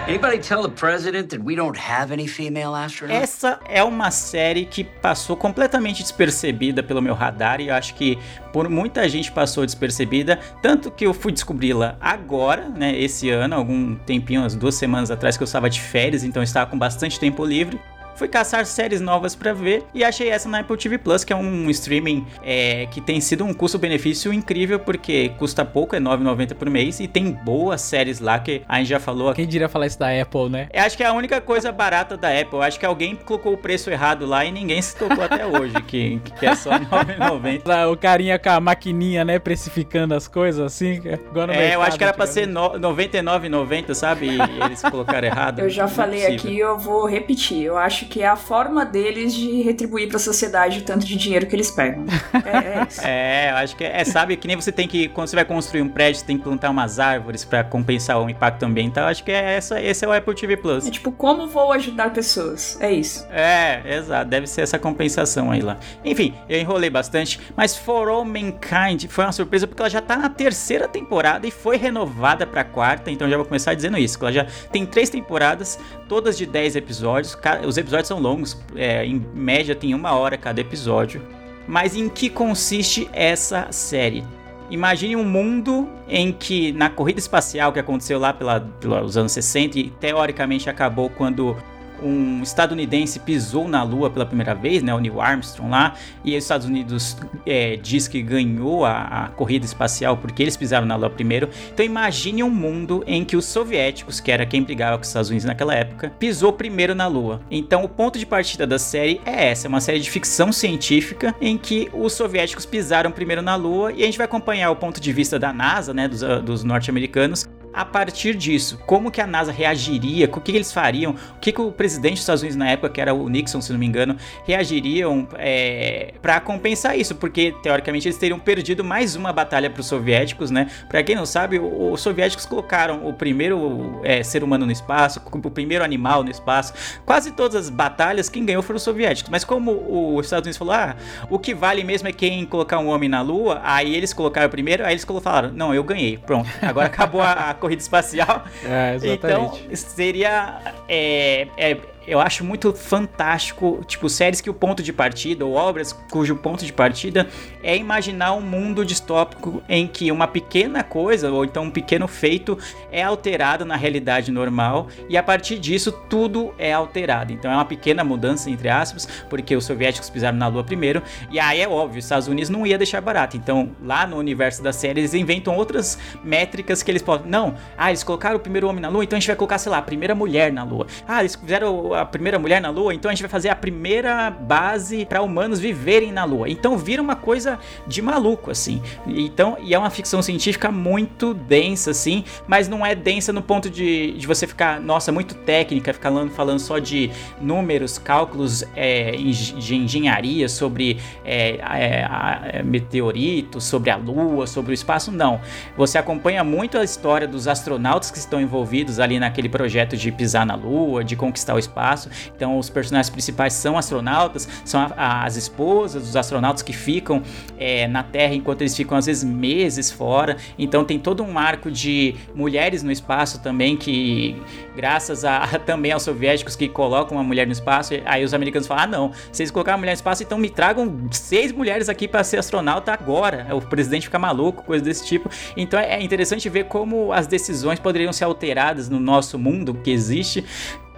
Anybody tell the president that we don't have any female astronauts? Essa é uma série que passou completamente despercebida pelo meu radar e eu acho que por muita gente passou despercebida, tanto que eu fui descobri-la agora, né, esse ano, algum tempinho, umas duas semanas atrás que eu estava de férias, então eu estava com bastante tempo livre. Fui caçar séries novas pra ver e achei essa na Apple TV Plus, que é um streaming é, que tem sido um custo-benefício incrível, porque custa pouco, é R$ 9,90 por mês, e tem boas séries lá que a gente já falou Quem diria falar isso da Apple, né? eu acho que é a única coisa barata da Apple. Eu acho que alguém colocou o preço errado lá e ninguém se tocou até hoje, que, que é só R$ 9,90. O carinha com a maquininha, né, precificando as coisas assim. Igual no É, eu mercado, acho que era pra ser no- R$ 99,90, sabe? E eles colocaram errado. Eu já é falei possível. aqui e eu vou repetir. Eu acho que é a forma deles de retribuir para a sociedade o tanto de dinheiro que eles pegam. É, é [laughs] isso. É, eu acho que é, sabe, que nem você tem que, quando você vai construir um prédio, você tem que plantar umas árvores para compensar o impacto ambiental. Acho que é essa, esse é o Apple TV Plus. É tipo, como vou ajudar pessoas? É isso. É, exato. Deve ser essa compensação aí lá. Enfim, eu enrolei bastante, mas For All Mankind foi uma surpresa porque ela já tá na terceira temporada e foi renovada pra quarta, então já vou começar dizendo isso. Ela já tem três temporadas, todas de 10 episódios. Os episódios são longos, é, em média tem uma hora cada episódio. Mas em que consiste essa série? Imagine um mundo em que na corrida espacial que aconteceu lá pela, pelos anos 60 e teoricamente acabou quando um estadunidense pisou na Lua pela primeira vez, né, o Neil Armstrong lá, e os Estados Unidos é, diz que ganhou a, a, corrida espacial porque eles pisaram na Lua primeiro. Então imagine um mundo em que os soviéticos, que era quem brigava com os Estados Unidos naquela época, pisou primeiro na Lua. Então o ponto de partida da série é essa, é uma série de ficção científica em que os soviéticos pisaram primeiro na Lua e a gente vai acompanhar o ponto de vista da NASA, né, dos, dos norte-americanos, a partir disso, como que a NASA reagiria, o que, que eles fariam, o que, que o presidente dos Estados Unidos na época, que era o Nixon, se não me engano, reagiriam é, para compensar isso, porque teoricamente eles teriam perdido mais uma batalha para os soviéticos, né? Para quem não sabe, os soviéticos colocaram o primeiro é, ser humano no espaço, o primeiro animal no espaço, quase todas as batalhas quem ganhou foram os soviéticos, mas como os Estados Unidos falou, ah, o que vale mesmo é quem colocar um homem na Lua, aí eles colocaram primeiro, aí eles falaram, não, eu ganhei, pronto, agora acabou a corrida espacial. É, [laughs] exatamente. Então, seria. É, é, eu acho muito fantástico, tipo, séries que o ponto de partida, ou obras cujo ponto de partida é imaginar um mundo distópico em que uma pequena coisa, ou então um pequeno feito, é alterado na realidade normal, e a partir disso tudo é alterado. Então é uma pequena mudança, entre aspas, porque os soviéticos pisaram na Lua primeiro, e aí é óbvio, os Estados Unidos não ia deixar barato. Então, lá no universo da série, eles inventam outras métricas que eles podem. Não, ah, eles colocaram o primeiro homem na Lua, então a gente vai colocar, sei lá, a primeira mulher na Lua. Ah, eles fizeram a primeira mulher na Lua, então a gente vai fazer a primeira base para humanos viverem na Lua. Então vira uma coisa de maluco, assim. Então, e é uma ficção científica muito densa, assim, mas não é densa no ponto de, de você ficar, nossa, muito técnica, ficar falando, falando só de números, cálculos é, de engenharia sobre é, é, meteoritos, sobre a Lua, sobre o espaço. Não. Você acompanha muito a história dos astronautas que estão envolvidos ali naquele projeto de pisar na Lua, de conquistar o espaço espaço. Então, os personagens principais são astronautas, são a, a, as esposas dos astronautas que ficam é, na Terra enquanto eles ficam às vezes meses fora. Então, tem todo um arco de mulheres no espaço também que, graças a [laughs] também aos soviéticos que colocam uma mulher no espaço, aí os americanos falam: ah, não, vocês colocaram uma mulher no espaço, então me tragam seis mulheres aqui para ser astronauta agora. O presidente fica maluco, coisa desse tipo. Então, é interessante ver como as decisões poderiam ser alteradas no nosso mundo que existe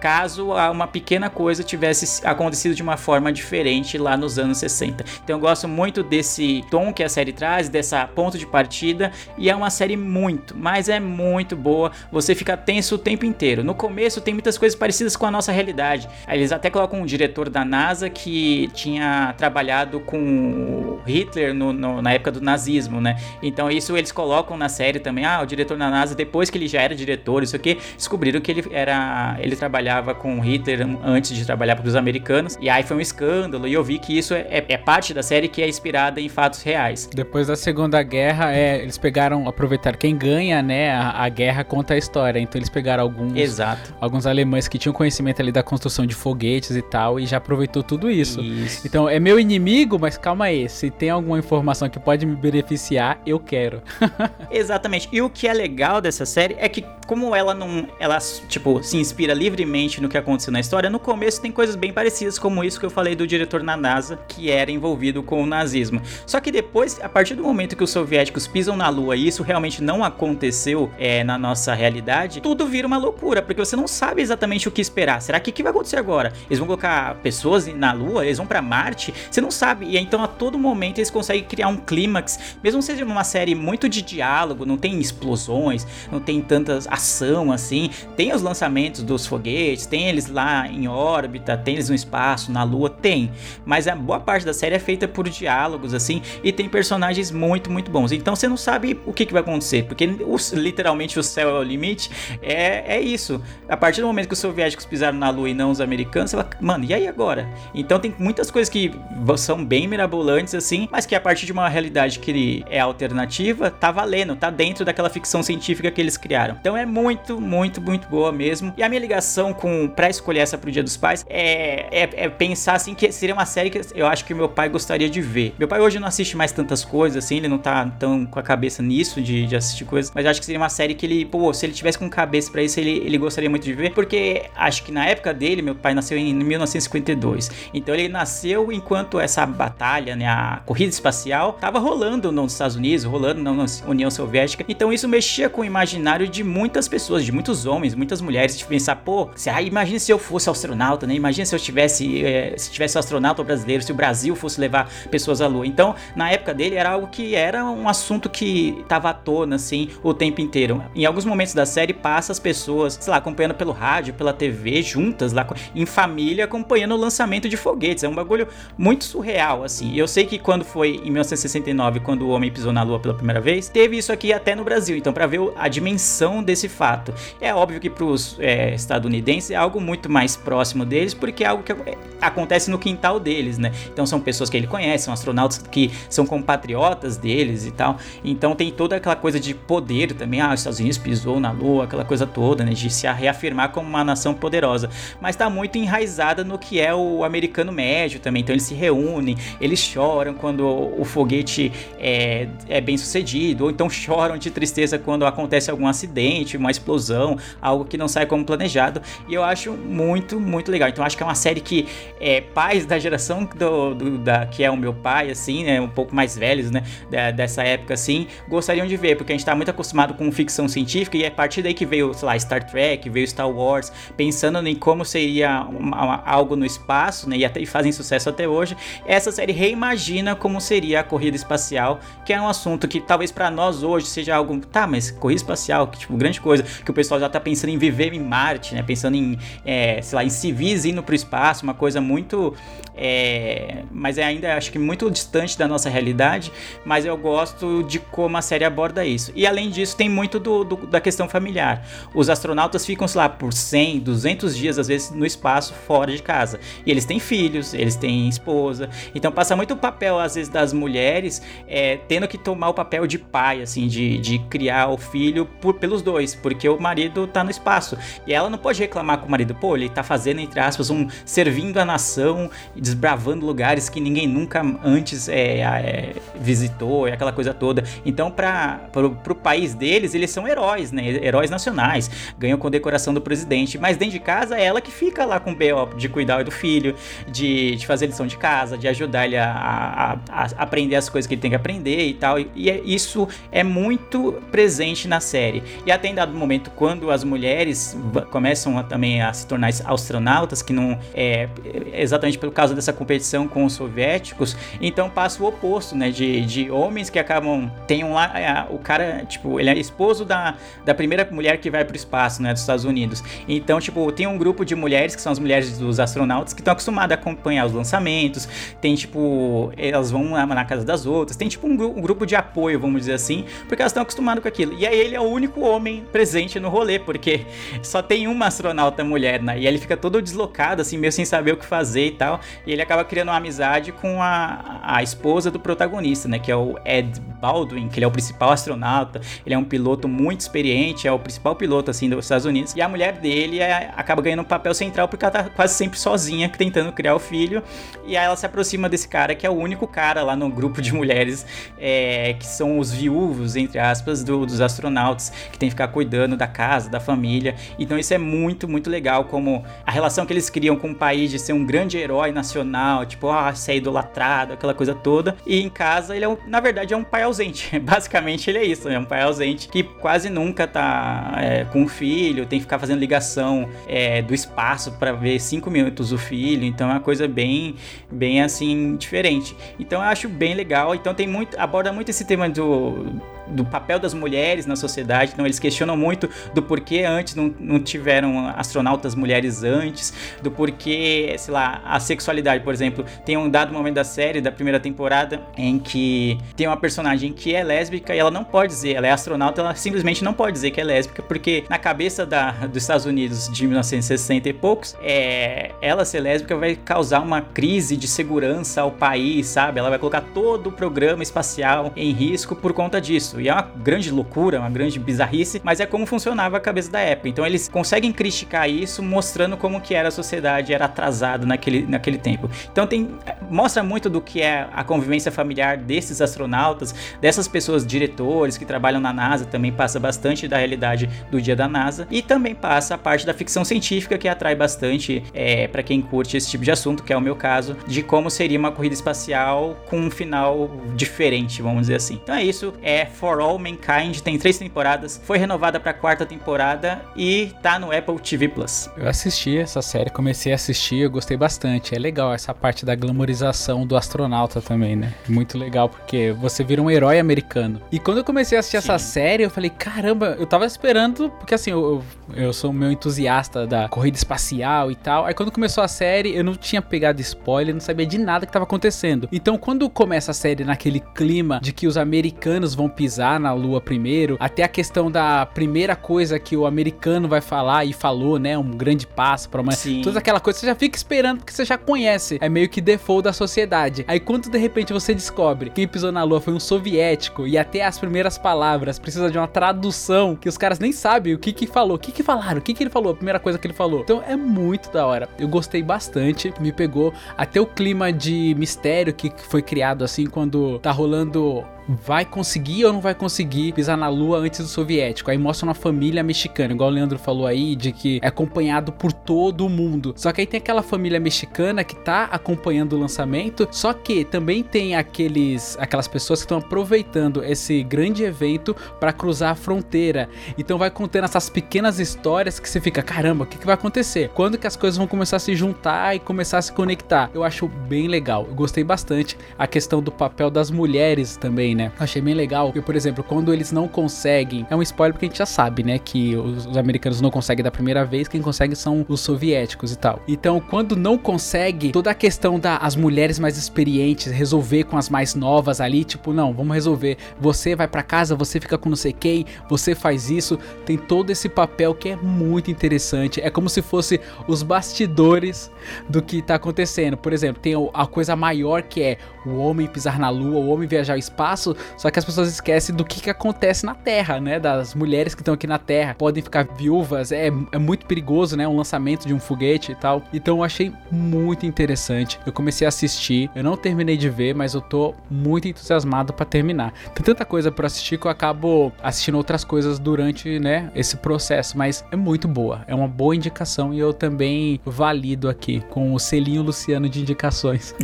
caso uma pequena coisa tivesse acontecido de uma forma diferente lá nos anos 60. Então eu gosto muito desse tom que a série traz, dessa ponto de partida, e é uma série muito, mas é muito boa. Você fica tenso o tempo inteiro. No começo tem muitas coisas parecidas com a nossa realidade. Eles até colocam um diretor da NASA que tinha trabalhado com Hitler no, no, na época do nazismo, né? Então isso eles colocam na série também. Ah, o diretor da NASA, depois que ele já era diretor, isso aqui, descobriram que ele era. ele trabalhava trabalhava com Hitler antes de trabalhar para os americanos. E aí foi um escândalo. E eu vi que isso é, é, é, parte da série que é inspirada em fatos reais. Depois da Segunda Guerra, é, eles pegaram, aproveitar quem ganha, né? A, a, guerra conta a história. Então eles pegaram alguns, Exato. alguns alemães que tinham conhecimento ali da construção de foguetes e tal, e já aproveitou tudo isso. isso. Então é meu inimigo, mas calma aí. Se tem alguma informação que pode me beneficiar, eu quero. [laughs] Exatamente. E o que é legal dessa série é que, como ela não. Ela, tipo, se inspira livremente no que aconteceu na história, no começo tem coisas bem parecidas, como isso que eu falei do diretor na NASA, que era envolvido com o nazismo. Só que depois, a partir do momento que os soviéticos pisam na Lua e isso realmente não aconteceu é, na nossa realidade, tudo vira uma loucura, porque você não sabe exatamente o que esperar. Será que o que vai acontecer agora? Eles vão colocar pessoas na Lua? Eles vão para Marte? Você não sabe. E então a todo momento eles conseguem criar um clímax, mesmo seja numa série muito de diálogo, não tem explosões, não tem tanta ação assim, tem os lançamentos dos foguetes tem eles lá em órbita, tem eles no espaço, na Lua, tem. Mas a boa parte da série é feita por diálogos, assim, e tem personagens muito, muito bons. Então você não sabe o que, que vai acontecer, porque os, literalmente o céu é o limite. É, é isso. A partir do momento que os soviéticos pisaram na Lua e não os americanos, você fala, mano, e aí agora? Então tem muitas coisas que são bem mirabolantes, assim, mas que a partir de uma realidade que é alternativa, tá valendo, tá dentro daquela ficção científica que eles criaram. Então é muito, muito, muito boa mesmo. E a minha ligação com para escolher essa pro Dia dos Pais é, é, é, pensar assim que seria uma série que eu acho que meu pai gostaria de ver. Meu pai hoje não assiste mais tantas coisas, assim, ele não tá tão com a cabeça nisso de, de assistir coisas, mas acho que seria uma série que ele, pô, se ele tivesse com cabeça para isso, ele, ele gostaria muito de ver, porque acho que na época dele, meu pai nasceu em 1952, então ele nasceu enquanto essa batalha, né, a corrida espacial, tava rolando nos Estados Unidos, rolando na União Soviética, então isso mexia com o imaginário de muitas pessoas, de muitos homens, muitas mulheres, de pensar, pô, ah, imagina se eu fosse astronauta, né, imagina se eu tivesse, é, se tivesse astronauta brasileiro, se o Brasil fosse levar pessoas à Lua, então na época dele era algo que era um assunto que tava à tona, assim, o tempo inteiro. Em alguns momentos da série passa as pessoas, sei lá, acompanhando pelo rádio, pela TV, juntas lá em família, acompanhando o lançamento de foguetes. É um bagulho muito surreal, assim. Eu sei que quando foi em 1969, quando o homem pisou na Lua pela primeira vez, teve isso aqui até no Brasil. Então, para ver a dimensão desse fato, é óbvio que para os é, estadunidenses é algo muito mais próximo deles, porque é algo que acontece no quintal deles, né? Então, são pessoas que ele conhece, são astronautas que são compatriotas deles e tal. Então, tem toda aquela coisa de poder também. Ah, os Estados Unidos pisou na Lua, aquela coisa toda, né? De se reafirmar como uma nação poderosa. Mas tá muito enraizada no que é o americano médio também. Então, eles se reúnem, eles choram quando o foguete é, é bem sucedido, ou então choram de tristeza quando acontece algum acidente, uma explosão, algo que não sai como planejado. E eu acho muito, muito legal. Então, acho que é uma série que é, pais da geração do, do, da, que é o meu pai, assim, né? Um pouco mais velhos, né? Da, dessa época, assim, gostariam de ver, porque a gente tá muito acostumado com ficção científica e é a partir daí que veio, sei lá, Star Trek, veio Star Wars, pensando em como seria uma, uma, algo no espaço, né? E, até, e fazem sucesso até hoje. Essa série reimagina como seria a corrida espacial, que é um assunto que talvez para nós hoje seja algo, tá, mas corrida espacial, que tipo, grande coisa, que o pessoal já tá pensando em viver em Marte, né? Pensando em, é, sei lá, em civis indo pro espaço, uma coisa muito. É, mas é ainda acho que muito distante da nossa realidade, mas eu gosto de como a série aborda isso. E além disso, tem muito do, do, da questão familiar. Os astronautas ficam, sei lá, por 100, 200 dias, às vezes, no espaço, fora de casa. E eles têm filhos, eles têm esposa. Então passa muito o papel, às vezes, das mulheres é, tendo que tomar o papel de pai, assim, de, de criar o filho por, pelos dois, porque o marido tá no espaço. E ela não pode reclamar com o marido, pô, ele tá fazendo, entre aspas, um servindo a nação, desbravando lugares que ninguém nunca antes é, é, visitou, e aquela coisa toda. Então, para pro país deles, eles são heróis, né? Heróis nacionais. Ganham condecoração do presidente. Mas dentro de casa é ela que fica lá com o B.O. de cuidar do filho, de, de fazer lição de casa, de ajudar ele a, a, a, aprender as coisas que ele tem que aprender e tal. E, e é, isso é muito presente na série. E até em dado momento, quando as mulheres começam a, também a se tornar astronautas, que não é exatamente pelo caso dessa competição com os soviéticos, então passa o oposto, né? De, de homens que acabam. Tem um lá. É, o cara, tipo, ele é esposo da, da primeira mulher que vai pro espaço, né? Dos Estados Unidos. Então, tipo, tem um grupo de mulheres, que são as mulheres dos astronautas, que estão acostumadas a acompanhar os lançamentos. Tem, tipo, elas vão na casa das outras. Tem, tipo, um, um, grupo de apoio, vamos dizer assim, porque elas estão acostumadas com aquilo. E aí ele é o único homem presente no rolê, porque só tem uma astronauta mulher, né? E ele fica todo deslocado, assim, meio sem saber o que fazer e tal. E ele acaba criando uma amizade com a, a esposa do protagonista, né? Que é o Ed Baldwin, que ele é o principal astronauta. Ele é um piloto muito experiente, é o principal piloto, assim, dos Estados Unidos. E a mulher dele é, acaba ganhando um papel central porque ela tá quase sempre sozinha, tentando criar o filho. E aí ela se aproxima desse cara, que é o único cara lá no grupo de mulheres, é, que são os viúvos, entre aspas, do, dos astronautas, que tem que ficar cuidando da casa, da família. Então isso é muito, muito legal, como a relação que eles criam com o país de ser um grande herói nacional, tipo, ah, ser idolatrado, aquela coisa toda. E em casa ele é, um, na verdade, é um pai ausente. [laughs] Basicamente ele é isso, é um pai ausente que quase nunca tá é, com o filho, tem que ficar fazendo ligação é, do espaço para ver cinco minutos o filho. Então é uma coisa bem, bem assim, diferente. Então eu acho bem legal. Então tem muito, aborda muito esse tema do do papel das mulheres na sociedade. Então eles questionam muito do porquê antes não, não tiveram astronautas mulheres antes, do porquê, sei lá, a sexualidade, por exemplo. Tem um dado momento da série, da primeira temporada, em que tem uma personagem que é lésbica e ela não pode dizer, ela é astronauta, ela simplesmente não pode dizer que é lésbica, porque na cabeça da, dos Estados Unidos de 1960 e poucos, é, ela ser lésbica vai causar uma crise de segurança ao país, sabe? Ela vai colocar todo o programa espacial em risco por conta disso. E é uma grande loucura, uma grande bizarrice, mas é como funcionava a cabeça da época. Então eles conseguem criticar isso mostrando como que era a sociedade, era atrasado naquele, naquele tempo. Então tem mostra muito do que é a convivência familiar desses astronautas, dessas pessoas diretores que trabalham na NASA, também passa bastante da realidade do dia da NASA e também passa a parte da ficção científica que atrai bastante é, para quem curte esse tipo de assunto, que é o meu caso, de como seria uma corrida espacial com um final diferente, vamos dizer assim. Então é isso, é For All Mankind, tem três temporadas, foi renovada para quarta temporada e tá no Apple TV Plus. Eu assisti essa série, comecei a assistir, eu gostei bastante. É legal essa parte da glamorização do astronauta também, né? Muito legal porque você vira um herói americano. E quando eu comecei a assistir Sim. essa série, eu falei, caramba, eu tava esperando, porque assim, eu, eu sou meu entusiasta da corrida espacial e tal. Aí quando começou a série, eu não tinha pegado spoiler, não sabia de nada que tava acontecendo. Então quando começa a série naquele clima de que os americanos vão pisar na lua primeiro, até a questão da primeira coisa que o americano vai falar e falou, né? Um grande passo para uma. Sim. Toda aquela coisa, você já fica esperando porque você já conhece. É meio que default da sociedade. Aí quando de repente você descobre quem pisou na lua foi um soviético e até as primeiras palavras precisa de uma tradução que os caras nem sabem o que que falou, o que que falaram, o que que ele falou, a primeira coisa que ele falou. Então é muito da hora. Eu gostei bastante, me pegou até o clima de mistério que foi criado assim quando tá rolando vai conseguir ou não vai conseguir pisar na lua antes do soviético. Aí mostra uma família mexicana, igual o Leandro falou aí, de que é acompanhado por todo o mundo. Só que aí tem aquela família mexicana que tá acompanhando o lançamento, só que também tem aqueles aquelas pessoas que estão aproveitando esse grande evento para cruzar a fronteira. Então vai contando essas pequenas histórias que você fica, caramba, o que, que vai acontecer? Quando que as coisas vão começar a se juntar e começar a se conectar? Eu acho bem legal. Eu gostei bastante a questão do papel das mulheres também também, né? Achei bem legal. Porque, por exemplo, quando eles não conseguem. É um spoiler porque a gente já sabe, né? Que os, os americanos não conseguem da primeira vez, quem consegue são os soviéticos e tal. Então, quando não consegue, toda a questão das mulheres mais experientes resolver com as mais novas ali, tipo, não, vamos resolver. Você vai para casa, você fica com não sei quem, você faz isso. Tem todo esse papel que é muito interessante. É como se fosse os bastidores do que tá acontecendo. Por exemplo, tem a coisa maior que é o homem pisar na lua, o homem viajar ao espaço espaço, só que as pessoas esquecem do que, que acontece na Terra, né? Das mulheres que estão aqui na Terra, podem ficar viúvas, é, é muito perigoso, né? Um lançamento de um foguete e tal. Então eu achei muito interessante. Eu comecei a assistir, eu não terminei de ver, mas eu tô muito entusiasmado para terminar. Tem tanta coisa para assistir que eu acabo assistindo outras coisas durante, né, esse processo, mas é muito boa. É uma boa indicação e eu também valido aqui com o selinho Luciano de indicações. [laughs]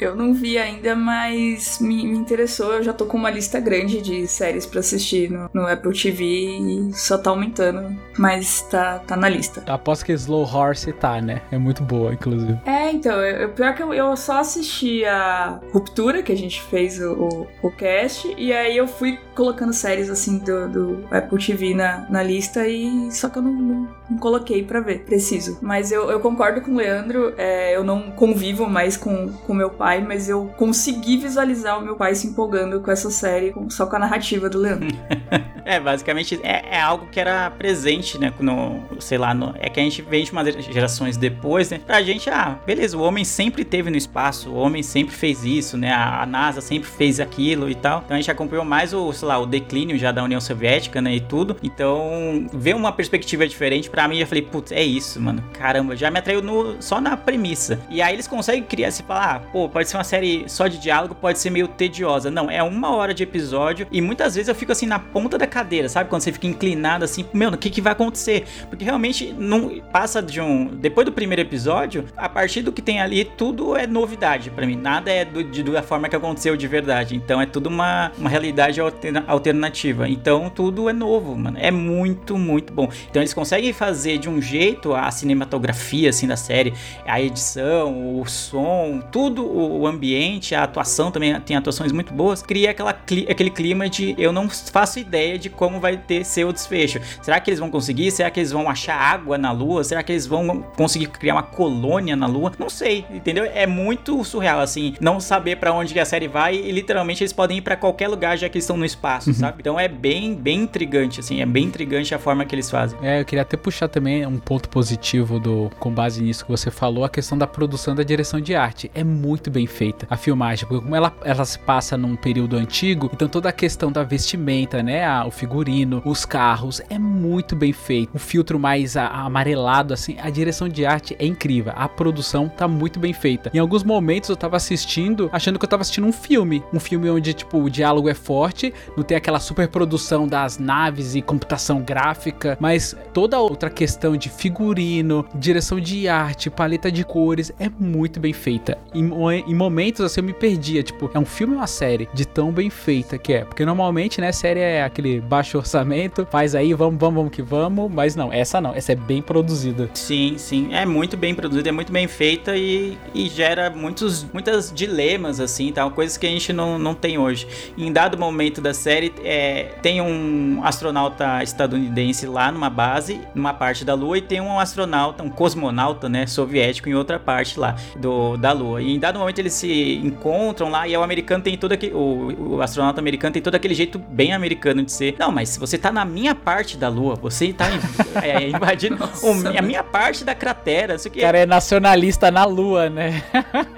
Eu não vi ainda, mas me, me, interessou. Eu já tô com uma lista grande de séries para assistir no, no, Apple TV e só tá aumentando, mas tá, tá na lista. Aposto que Slow Horse tá, né? É muito boa, inclusive. É, então, eu, pior que eu, eu só assisti a Ruptura, que a gente fez o, o, o cast, e aí eu fui colocando séries assim do, do Apple TV na, na lista e só que eu não, não, não coloquei para ver, preciso. Mas eu, eu concordo com o Leandro, é, eu não convivo mais com, com meu pai mas eu consegui visualizar o meu pai se empolgando com essa série, só com a narrativa do Leandro. [laughs] é, basicamente é, é, algo que era presente, né? No, sei lá, no, é que a gente vem de umas gerações depois, né? Pra gente, ah, beleza, o homem sempre teve no espaço, o homem sempre fez isso, né? A, a NASA sempre fez aquilo e tal. Então a gente acompanhou mais o, sei lá, o declínio já da União Soviética, né? E tudo. Então, ver uma perspectiva diferente pra mim, eu falei, putz, é isso, mano. Caramba, já me atraiu no, só na premissa. E aí eles conseguem criar, se falar, ah, pô, pode ser uma série só de diálogo, pode ser meio tediosa. Não, é uma hora de episódio e muitas vezes eu fico assim na ponta da cadeira, sabe? Quando você fica inclinado assim, meu, o que, que vai acontecer? Porque realmente não passa de um. Depois do primeiro episódio, a partir do que tem ali, tudo é novidade para mim. Nada é do, de, da forma que aconteceu de verdade. Então é tudo uma, uma realidade alternativa. Então tudo é novo, mano. É muito, muito bom. Então eles conseguem fazer de um jeito a cinematografia assim da série, a edição, o som, tudo o ambiente, a atuação também tem atuações muito boas, cria aquela, aquele clima de eu não faço ideia de como vai ter ser o desfecho. Será que eles vão conseguir? Será que eles vão achar água na lua? Será que eles vão conseguir criar uma colônia na lua? Não sei, entendeu? É muito surreal assim, não saber para onde a série vai e literalmente eles podem ir para qualquer lugar já que eles estão no espaço, uhum. sabe? Então é bem, bem intrigante assim, é bem intrigante a forma que eles fazem. É, eu queria até puxar também um ponto positivo do com base nisso que você falou, a questão da produção da direção de arte. É muito bem feita a filmagem, porque como ela, ela se passa num período antigo, então toda a questão da vestimenta, né, a, o figurino, os carros, é muito bem feito. O filtro mais a, a amarelado, assim, a direção de arte é incrível. A produção tá muito bem feita. Em alguns momentos eu tava assistindo, achando que eu tava assistindo um filme. Um filme onde, tipo, o diálogo é forte, não tem aquela super produção das naves e computação gráfica, mas toda outra questão de figurino, direção de arte, paleta de cores, é muito bem feita. Em, em momentos, assim, eu me perdia. Tipo, é um filme ou uma série de tão bem feita que é. Porque normalmente, né, série é aquele baixo orçamento, faz aí, vamos, vamos, vamos que vamos. Mas não, essa não, essa é bem produzida. Sim, sim. É muito bem produzida, é muito bem feita e, e gera muitos, muitas dilemas, assim, tal, coisas que a gente não, não tem hoje. Em dado momento da série, é, tem um astronauta estadunidense lá numa base, numa parte da Lua, e tem um astronauta, um cosmonauta, né, soviético em outra parte lá do, da Lua. E em dado momento eles se encontram lá e o americano tem todo aquele. O, o astronauta americano tem todo aquele jeito bem americano de ser. Não, mas se você tá na minha parte da Lua, você tá [laughs] é, invadindo o, a minha parte da cratera. Isso que... O cara é nacionalista na Lua, né?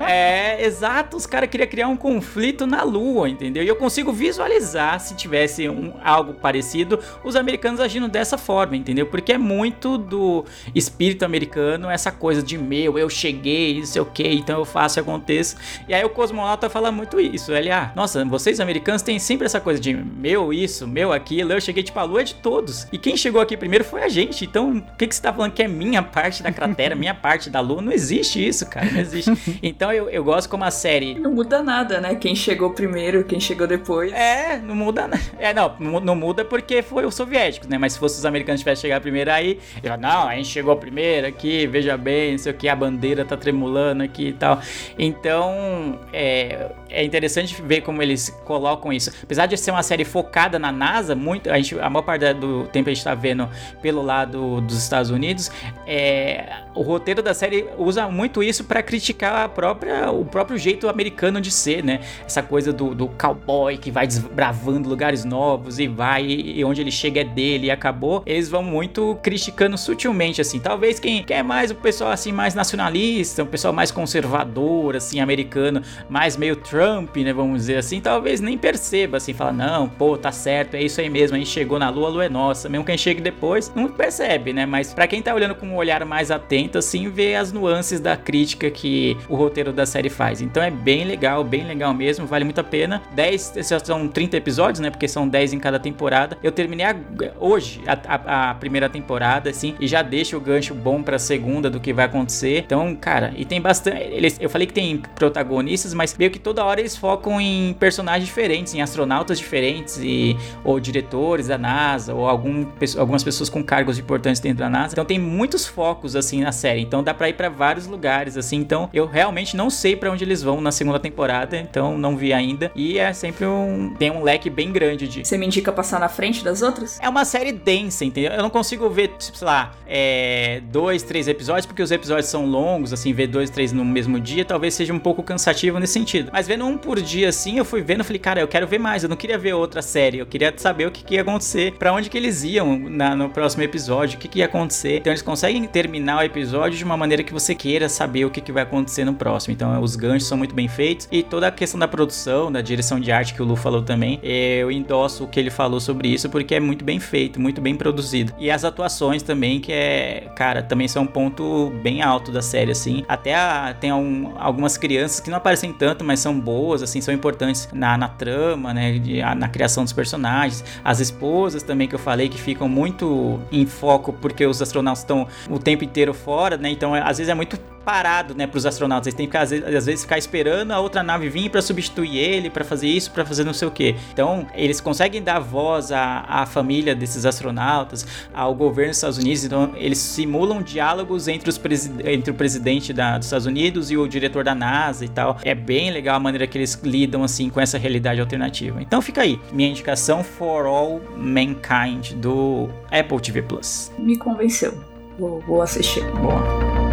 é, exato. Os caras queriam criar um conflito na Lua, entendeu? E eu consigo visualizar se tivesse um, algo parecido, os americanos agindo dessa forma, entendeu? Porque é muito do espírito americano essa coisa de meu, eu cheguei, não sei o que, então eu faço e aconteça. E aí o cosmonauta fala muito isso. Ele, ah, nossa, vocês americanos têm sempre essa coisa de meu isso, meu aquilo, eu cheguei tipo a lua é de todos. E quem chegou aqui primeiro foi a gente. Então, o que, que você tá falando que é minha parte da cratera, [laughs] minha parte da lua? Não existe isso, cara. Não existe. [laughs] Então eu, eu gosto como a série. Não muda nada, né? Quem chegou primeiro, quem chegou depois. É, não muda nada. É, não, não muda porque foi os soviéticos, né? Mas se fosse os americanos tivessem chegado primeiro aí, eu, não, a gente chegou primeiro aqui, veja bem, não sei o que, a bandeira tá tremulando aqui e tal. Então, é, é interessante ver como eles colocam isso. Apesar de ser uma série focada na NASA, muito, a, gente, a maior parte do tempo a gente tá vendo pelo lado dos Estados Unidos, é, o roteiro da série usa muito isso para criticar a própria, o próprio jeito americano de ser, né? Essa coisa do, do cowboy que vai desbravando lugares novos e vai, e onde ele chega é dele e acabou. Eles vão muito criticando sutilmente, assim. Talvez quem quer mais o pessoal assim mais nacionalista, o pessoal mais conservador, assim, americano, mais meio Trump, né? Vamos dizer assim, talvez nem perceba, assim, fala, não, pô, tá certo, é isso aí mesmo, a gente chegou na lua, a lua é nossa. Mesmo quem chegue depois, não percebe, né? Mas para quem tá olhando com um olhar mais atento, assim, vê as nuances da crítica que o roteiro da série faz. Então é bem legal, bem legal mesmo, vale muito a pena. 10, são 30 episódios, né? Porque são 10 em cada temporada. Eu terminei a, hoje a, a, a, primeira temporada, assim, e já deixo o gancho bom pra segunda do que vai acontecer. Então, cara, e tem bastante. Eles, eu falei que tem protagonistas, mas meio que toda hora eles focam em personagens diferentes, em astronautas diferentes, e, ou diretores da NASA, ou algum, algumas pessoas com cargos importantes dentro da NASA. Então tem muitos focos, assim, na série. Então dá pra ir pra vários lugares, assim. Então eu realmente não sei para onde eles vão na segunda temporada, então não vi ainda. E é sempre um. Tem um leque bem grande de. Você me indica passar na frente das outras? É uma série densa, entendeu? Eu não consigo ver, tipo, sei lá, é, dois, três episódios, porque os episódios são longos, assim, ver dois, três no mesmo dia talvez seja um pouco cansativo nesse sentido. Mas vendo um por dia assim, eu fui vendo, falei, cara, eu quero ver mais. Eu não queria ver outra série, eu queria saber o que, que ia acontecer, para onde que eles iam na, no próximo episódio, o que, que ia acontecer. Então eles conseguem terminar o episódio de uma maneira que você queira saber o que, que vai acontecer no próximo. Então os ganchos são muito bem feitos e toda a questão da produção, da direção de arte que o Lu falou também, eu endosso o que ele falou sobre isso porque é muito bem feito, muito bem produzido. E as atuações também, que é, cara, também são um ponto bem alto da série, assim. Até a, tem um, algumas crianças que não aparecem tanto, mas são boas, assim, são importantes na, na trama, né, de, na criação dos personagens. As esposas também que eu falei que ficam muito em foco porque os astronautas estão o tempo inteiro fora, né? Então, às vezes é muito parado, né, pros astronautas. Eles têm que, às vezes, às vezes ficar esperando a outra nave vir para substituir ele, para fazer isso, para fazer não sei o que. Então, eles conseguem dar voz à, à família desses astronautas, ao governo dos Estados Unidos. Então, eles simulam diálogos entre, os entre o presidente da, dos Estados Unidos e o diretor da NASA e tal. É bem legal a maneira que eles lidam assim com essa realidade alternativa. Então, fica aí minha indicação For All Mankind do Apple TV Plus. Me convenceu. Vou, vou assistir. Boa.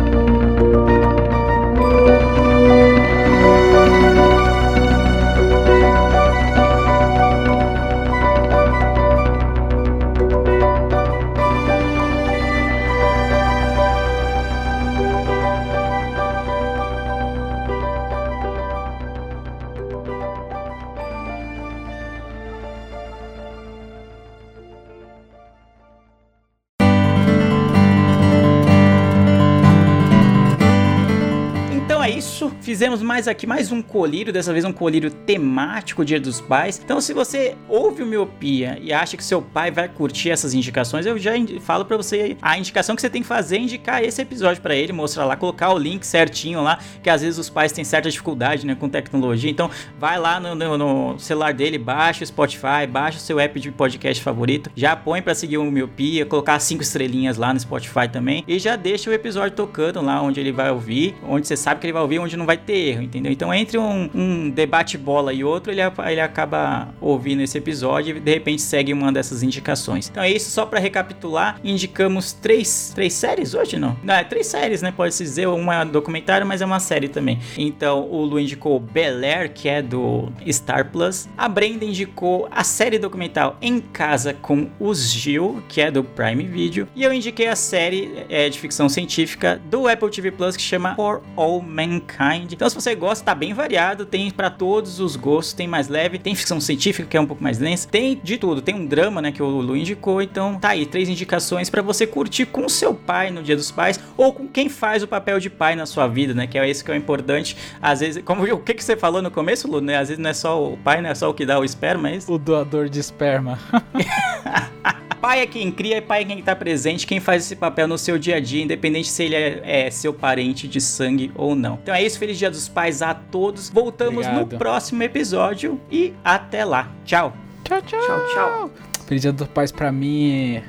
Fizemos mais aqui mais um colírio, dessa vez um colírio temático Dia dos Pais. Então, se você ouve o Miopia e acha que seu pai vai curtir essas indicações, eu já falo para você a indicação que você tem que fazer é indicar esse episódio para ele, mostrar lá, colocar o link certinho lá, que às vezes os pais têm certa dificuldade, né, com tecnologia. Então, vai lá no, no, no celular dele, baixa o Spotify, baixa o seu app de podcast favorito, já põe para seguir o Miopia, colocar cinco estrelinhas lá no Spotify também e já deixa o episódio tocando lá onde ele vai ouvir, onde você sabe que ele vai ouvir, onde não vai ter erro, entendeu? Então, entre um, um debate-bola e outro, ele, ele acaba ouvindo esse episódio e de repente segue uma dessas indicações. Então é isso, só para recapitular, indicamos três, três séries hoje, não? Não, é três séries, né? Pode-se dizer, uma é documentário, mas é uma série também. Então, o Lu indicou Bel Air, que é do Star Plus. A Brenda indicou a série documental Em Casa com os Gil, que é do Prime Video. E eu indiquei a série é, de ficção científica do Apple TV Plus, que chama For All Mankind. Então, se você gosta, tá bem variado, tem para todos os gostos, tem mais leve, tem ficção científica que é um pouco mais densa, tem de tudo, tem um drama, né, que o Lu indicou, então tá aí, três indicações para você curtir com seu pai no Dia dos Pais ou com quem faz o papel de pai na sua vida, né, que é esse que é o importante. Às vezes, como o que que você falou no começo, Lu, né? Às vezes não é só o pai, não é só o que dá o esperma, é isso? O doador de esperma. [laughs] pai é quem cria e pai é quem tá presente, quem faz esse papel no seu dia a dia, independente se ele é, é seu parente de sangue ou não. Então é isso, feliz dia dos pais a todos. Voltamos Obrigado. no próximo episódio e até lá. Tchau. Tchau, tchau. Tchau, tchau. Feliz Dia dos Pais pra mim.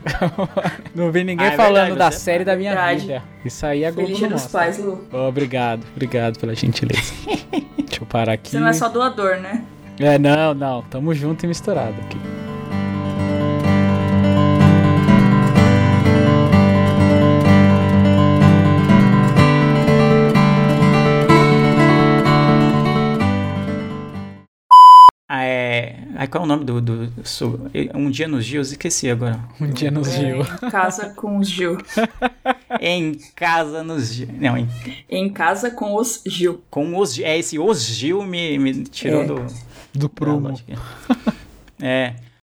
[laughs] não vi ninguém Ah, é falando verdade, da você- série da minha Verdade. vida. Isso aí é Globo Feliz Dia dos. Pais, Lu. Obrigado, obrigado pela gentileza. [laughs] Deixa eu parar aqui. Você não é só doador, né? É, não, não. Tamo junto e misturado aqui. Ai, qual é o nome do. do so- Um dia nos Gios? Esqueci agora. Um dia nos Gil. É, em casa com os Gil. [laughs] em casa nos Gil. Não, em, Em casa com os Gil. com os Gil. É, esse os Gil me, me tirou É. do. Do prumo. É.